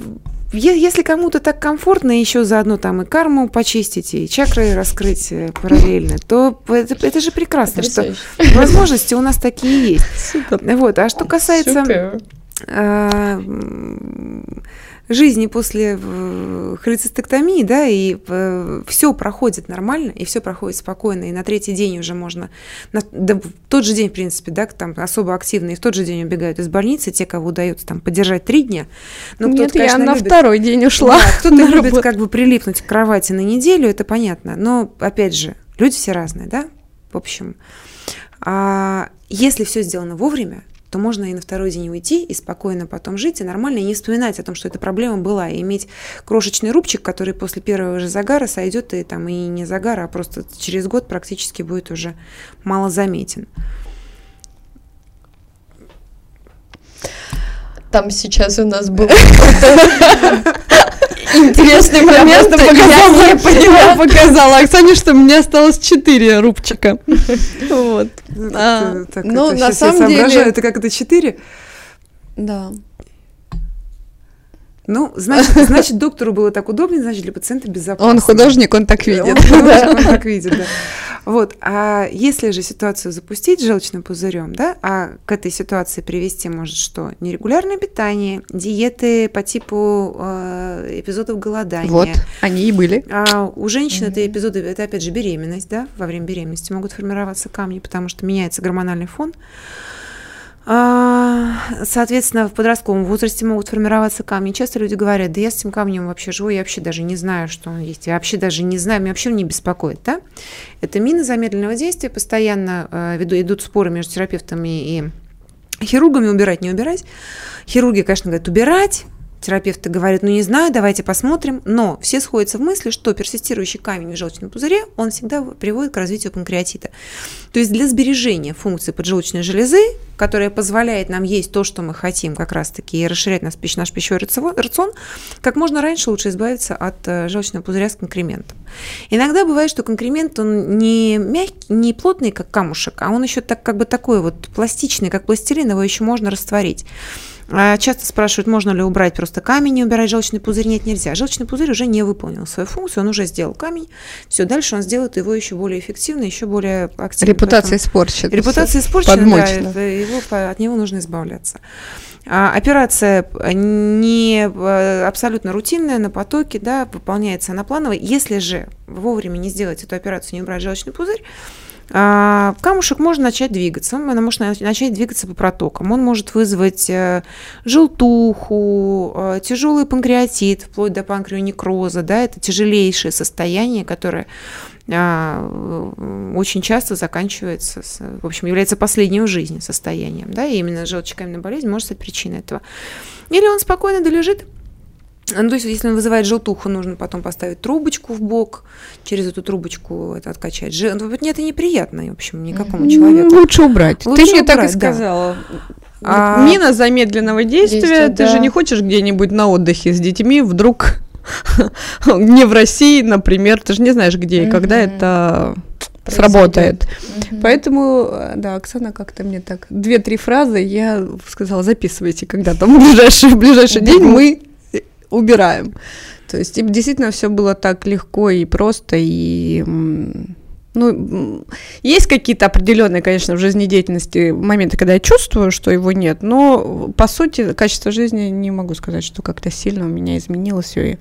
если кому-то так комфортно еще заодно там и карму почистить, и чакры раскрыть э, параллельно, то это, это же прекрасно, что возможности у нас такие есть. Супер. Вот. А что касается... Супер жизни после э, холецистектомии, да, и э, все проходит нормально, и все проходит спокойно, и на третий день уже можно, на, да, в тот же день, в принципе, да, там особо активные, в тот же день убегают из больницы, те, кого удается там поддержать три дня. Но Нет, я на любит, второй день ушла. Да, [laughs] кто-то любит работу. как бы прилипнуть к кровати на неделю, это понятно, но, опять же, люди все разные, да, в общем. А если все сделано вовремя, то можно и на второй день уйти, и спокойно потом жить, и нормально, и не вспоминать о том, что эта проблема была, и иметь крошечный рубчик, который после первого же загара сойдет, и там и не загара, а просто через год практически будет уже мало заметен. Там сейчас у нас был [laughs] интересный момент. Я поняла, показала Оксане, что меня осталось 4 рубчика. Вот. А, ну, на самом деле... Это как это 4? Да. Ну, значит, значит, доктору было так удобнее, значит, для пациента безопасно. Он художник, он так видит. Он художник, он [laughs] так видит, да. Вот, а если же ситуацию запустить желчным пузырем, да, а к этой ситуации привести может что? Нерегулярное питание, диеты по типу э, эпизодов голодания. Вот, они и были. А у женщин mm-hmm. это эпизоды, это опять же беременность, да, во время беременности могут формироваться камни, потому что меняется гормональный фон. А, соответственно, в подростковом возрасте могут формироваться камни. Часто люди говорят, да я с этим камнем вообще живу, я вообще даже не знаю, что он есть. Я вообще даже не знаю, меня вообще не беспокоит. Да? Это мины замедленного действия. Постоянно э, идут споры между терапевтами и хирургами, убирать, не убирать. Хирурги, конечно, говорят, убирать, терапевты говорят, ну не знаю, давайте посмотрим, но все сходятся в мысли, что персистирующий камень в желчном пузыре, он всегда приводит к развитию панкреатита. То есть для сбережения функции поджелудочной железы, которая позволяет нам есть то, что мы хотим, как раз-таки, и расширять наш, наш пищевой рацион, как можно раньше лучше избавиться от э, желчного пузыря с конкрементом. Иногда бывает, что конкремент, он не мягкий, не плотный, как камушек, а он еще так, как бы такой вот пластичный, как пластилин, его еще можно растворить. А часто спрашивают, можно ли убрать просто камень и убирать желчный пузырь. Нет, нельзя. Желчный пузырь уже не выполнил свою функцию, он уже сделал камень. Все, дальше он сделает его еще более эффективно, еще более активно. Репутация испорчена. Репутация испорчена, да, его, от него нужно избавляться. А, операция не э, абсолютно рутинная, на потоке, да, выполняется она планово. Если же вовремя не сделать эту операцию, не убрать желчный пузырь, а, камушек может начать двигаться, он может начать двигаться по протокам, он может вызвать э, желтуху, э, тяжелый панкреатит, вплоть до панкреонекроза, да, это тяжелейшее состояние, которое а, очень часто заканчивается, в общем, является последним в жизни состоянием, да, и именно желчекаменная болезнь может стать причиной этого. Или он спокойно долежит, ну, то есть, если он вызывает желтуху, нужно потом поставить трубочку в бок, через эту трубочку это откачать. Ж... Ну, нет, это неприятно, в общем, никакому человеку. Лучше убрать. Лучше Ты мне убрать, так и сказала. Да. А... Мина замедленного действия. Действие, Ты да. же не хочешь где-нибудь на отдыхе с детьми вдруг [laughs] не в России, например, ты же не знаешь, где и когда это сработает. Поэтому, да, Оксана как-то мне так две-три фразы я сказала, записывайте, когда там в ближайший, в ближайший день мы убираем. То есть им действительно все было так легко и просто, и ну, есть какие-то определенные, конечно, в жизнедеятельности моменты, когда я чувствую, что его нет, но по сути качество жизни не могу сказать, что как-то сильно у меня изменилось. И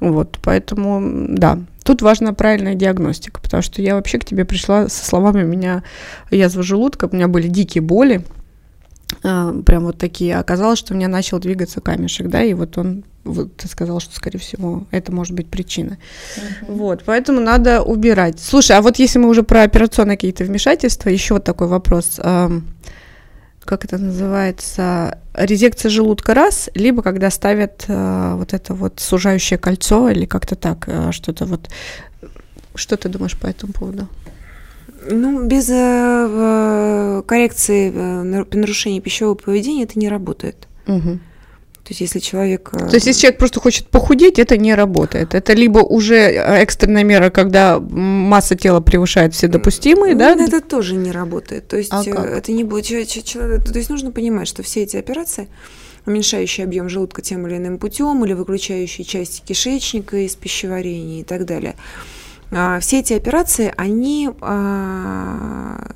вот, поэтому, да, тут важна правильная диагностика, потому что я вообще к тебе пришла со словами, у меня язва желудка, у меня были дикие боли, прям вот такие. Оказалось, что у меня начал двигаться камешек, да, и вот он вот ты сказал, что, скорее всего, это может быть причина. Uh-huh. Вот, поэтому надо убирать. Слушай, а вот если мы уже про операционные какие-то вмешательства, еще вот такой вопрос. Как это называется? Резекция желудка раз, либо когда ставят э, вот это вот сужающее кольцо, или как-то так, э, что-то вот. Что ты думаешь по этому поводу? Ну, без э, коррекции э, нарушения пищевого поведения это не работает. Угу. То есть, если человек... Э, То есть, если человек просто хочет похудеть, это не работает. Это либо уже экстренная мера, когда масса тела превышает все допустимые, ну, да? Это тоже не работает. То есть, а э, это не будет... То есть, нужно понимать, что все эти операции уменьшающие объем желудка тем или иным путем, или выключающие части кишечника из пищеварения и так далее. А, все эти операции, они а,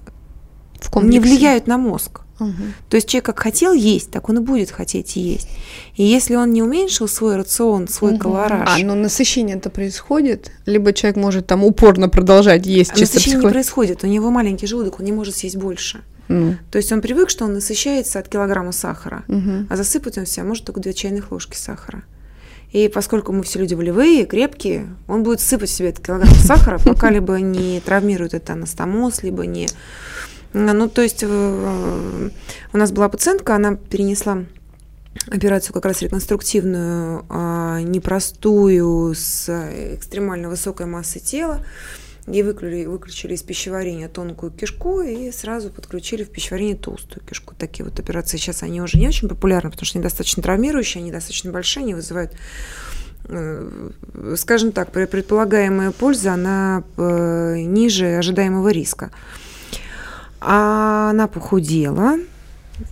не влияют на мозг. Угу. То есть человек как хотел есть, так он и будет хотеть есть. И если он не уменьшил свой рацион, свой угу. колораж... А, но насыщение это происходит? Либо человек может там упорно продолжать есть а чисто Насыщение психо... не происходит, у него маленький желудок, он не может съесть больше. Ну. То есть он привык, что он насыщается от килограмма сахара, угу. а засыпать он себя может только две чайных ложки сахара. И поскольку мы все люди волевые, крепкие, он будет сыпать себе этот килограмм сахара, пока либо не травмирует это анастомоз, либо не ну, то есть э, у нас была пациентка, она перенесла операцию как раз реконструктивную, а, непростую, с экстремально высокой массой тела. Ей выключили, выключили из пищеварения тонкую кишку и сразу подключили в пищеварение толстую кишку. Такие вот операции сейчас они уже не очень популярны, потому что они достаточно травмирующие, они достаточно большие, они вызывают э, скажем так, предполагаемая польза, она э, ниже ожидаемого риска. А она похудела,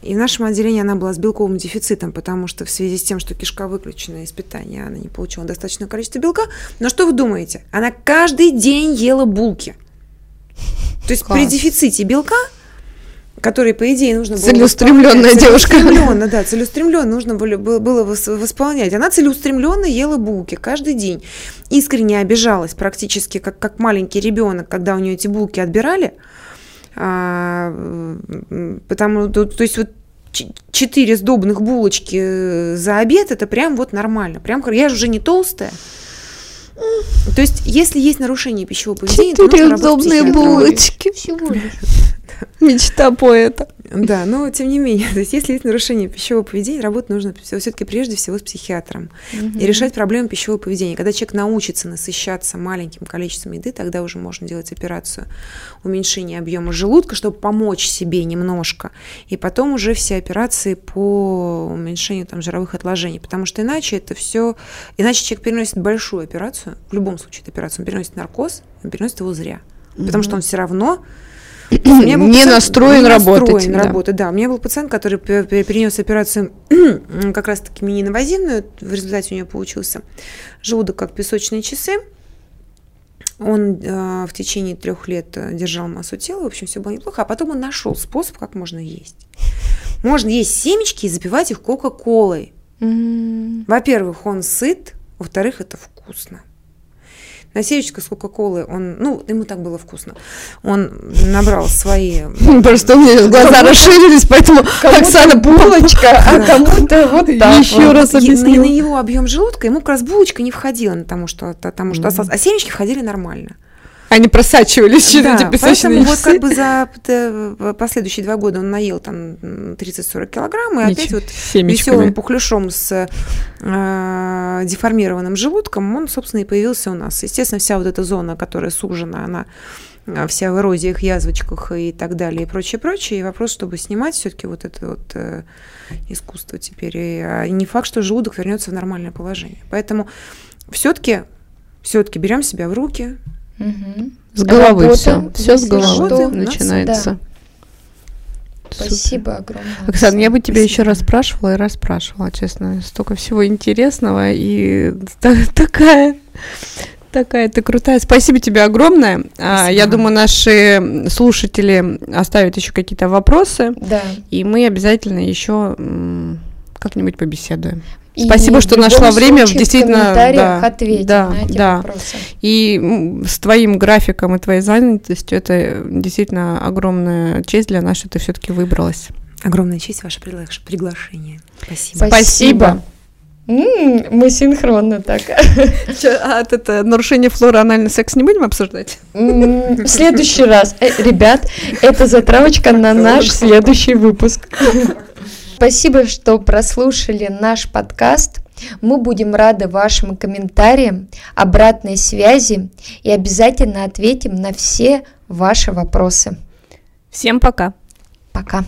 и в нашем отделении она была с белковым дефицитом, потому что в связи с тем, что кишка выключена из питания, она не получила достаточное количество белка. Но что вы думаете? Она каждый день ела булки. То есть Класс. при дефиците белка который, по идее, нужно было... Целеустремленная девушка. Целеустремленно, да, целеустремленно нужно было, было восполнять. Она целеустремленно ела булки каждый день. Искренне обижалась практически, как, как маленький ребенок, когда у нее эти булки отбирали. А, потому, то, то есть вот четыре сдобных булочки э, за обед, это прям вот нормально. Прям, я же уже не толстая. То есть, если есть нарушение пищевого поведения, Четыре сдобные булочки. Всего лишь. [laughs] Мечта поэта. Да, но тем не менее, [laughs] то есть если есть нарушение пищевого поведения, работать нужно все-таки прежде всего с психиатром угу. и решать проблемы пищевого поведения. Когда человек научится насыщаться маленьким количеством еды, тогда уже можно делать операцию уменьшения объема желудка, чтобы помочь себе немножко, и потом уже все операции по уменьшению там жировых отложений, потому что иначе это все, иначе человек переносит большую операцию, в любом случае это операцию, он переносит наркоз, он переносит его зря, угу. потому что он все равно не пациент, настроен не работать. Настроен да. работать, да. У меня был пациент, который перенес операцию [clears throat] как раз-таки мини-инвазивную, в результате у него получился желудок как песочные часы. Он э, в течение трех лет держал массу тела, в общем, все было неплохо, а потом он нашел способ, как можно есть. Можно есть семечки и запивать их Кока-Колой. Mm-hmm. Во-первых, он сыт, во-вторых, это вкусно на сеечка с Кока-Колы, он, ну, ему так было вкусно. Он набрал свои... [laughs] Просто у меня глаза расширились, поэтому Оксана булочка, а кому-то вот так. Еще раз объясню. На его объем желудка ему как раз булочка не входила, потому что, потому что а семечки входили нормально. Они просачивались через да, эти песочные поэтому часы. вот как бы за последующие два года он наел там 30-40 килограмм, и опять вот веселым пухляшом с э, деформированным желудком он, собственно, и появился у нас. Естественно, вся вот эта зона, которая сужена, она э, вся в эрозиях, язвочках и так далее, и прочее, прочее. И вопрос, чтобы снимать все-таки вот это вот э, искусство теперь. И, а не факт, что желудок вернется в нормальное положение. Поэтому все-таки все-таки берем себя в руки, Угу. С головы Работа, все. Все с головы что, начинается. Да. Спасибо огромное. Оксана, я бы тебя еще раз спрашивала и раз спрашивала, честно. Столько всего интересного и такая Такая ты крутая. Спасибо тебе огромное. А, Спасибо. Я думаю, наши слушатели оставят еще какие-то вопросы. Да. И мы обязательно еще как-нибудь побеседуем. И Спасибо, что нашла время. В действительно, да, ответим да, на эти да. вопросы. И с твоим графиком и твоей занятостью это действительно огромная честь для нас, что ты все-таки выбралась. Огромная честь ваше приглашение. Спасибо. Спасибо. мы синхронно так. [laughs] а это нарушение флоры анальный секс не будем обсуждать? в следующий раз. Э, ребят, это затравочка на наш следующий выпуск. Спасибо, что прослушали наш подкаст. Мы будем рады вашим комментариям, обратной связи и обязательно ответим на все ваши вопросы. Всем пока. Пока.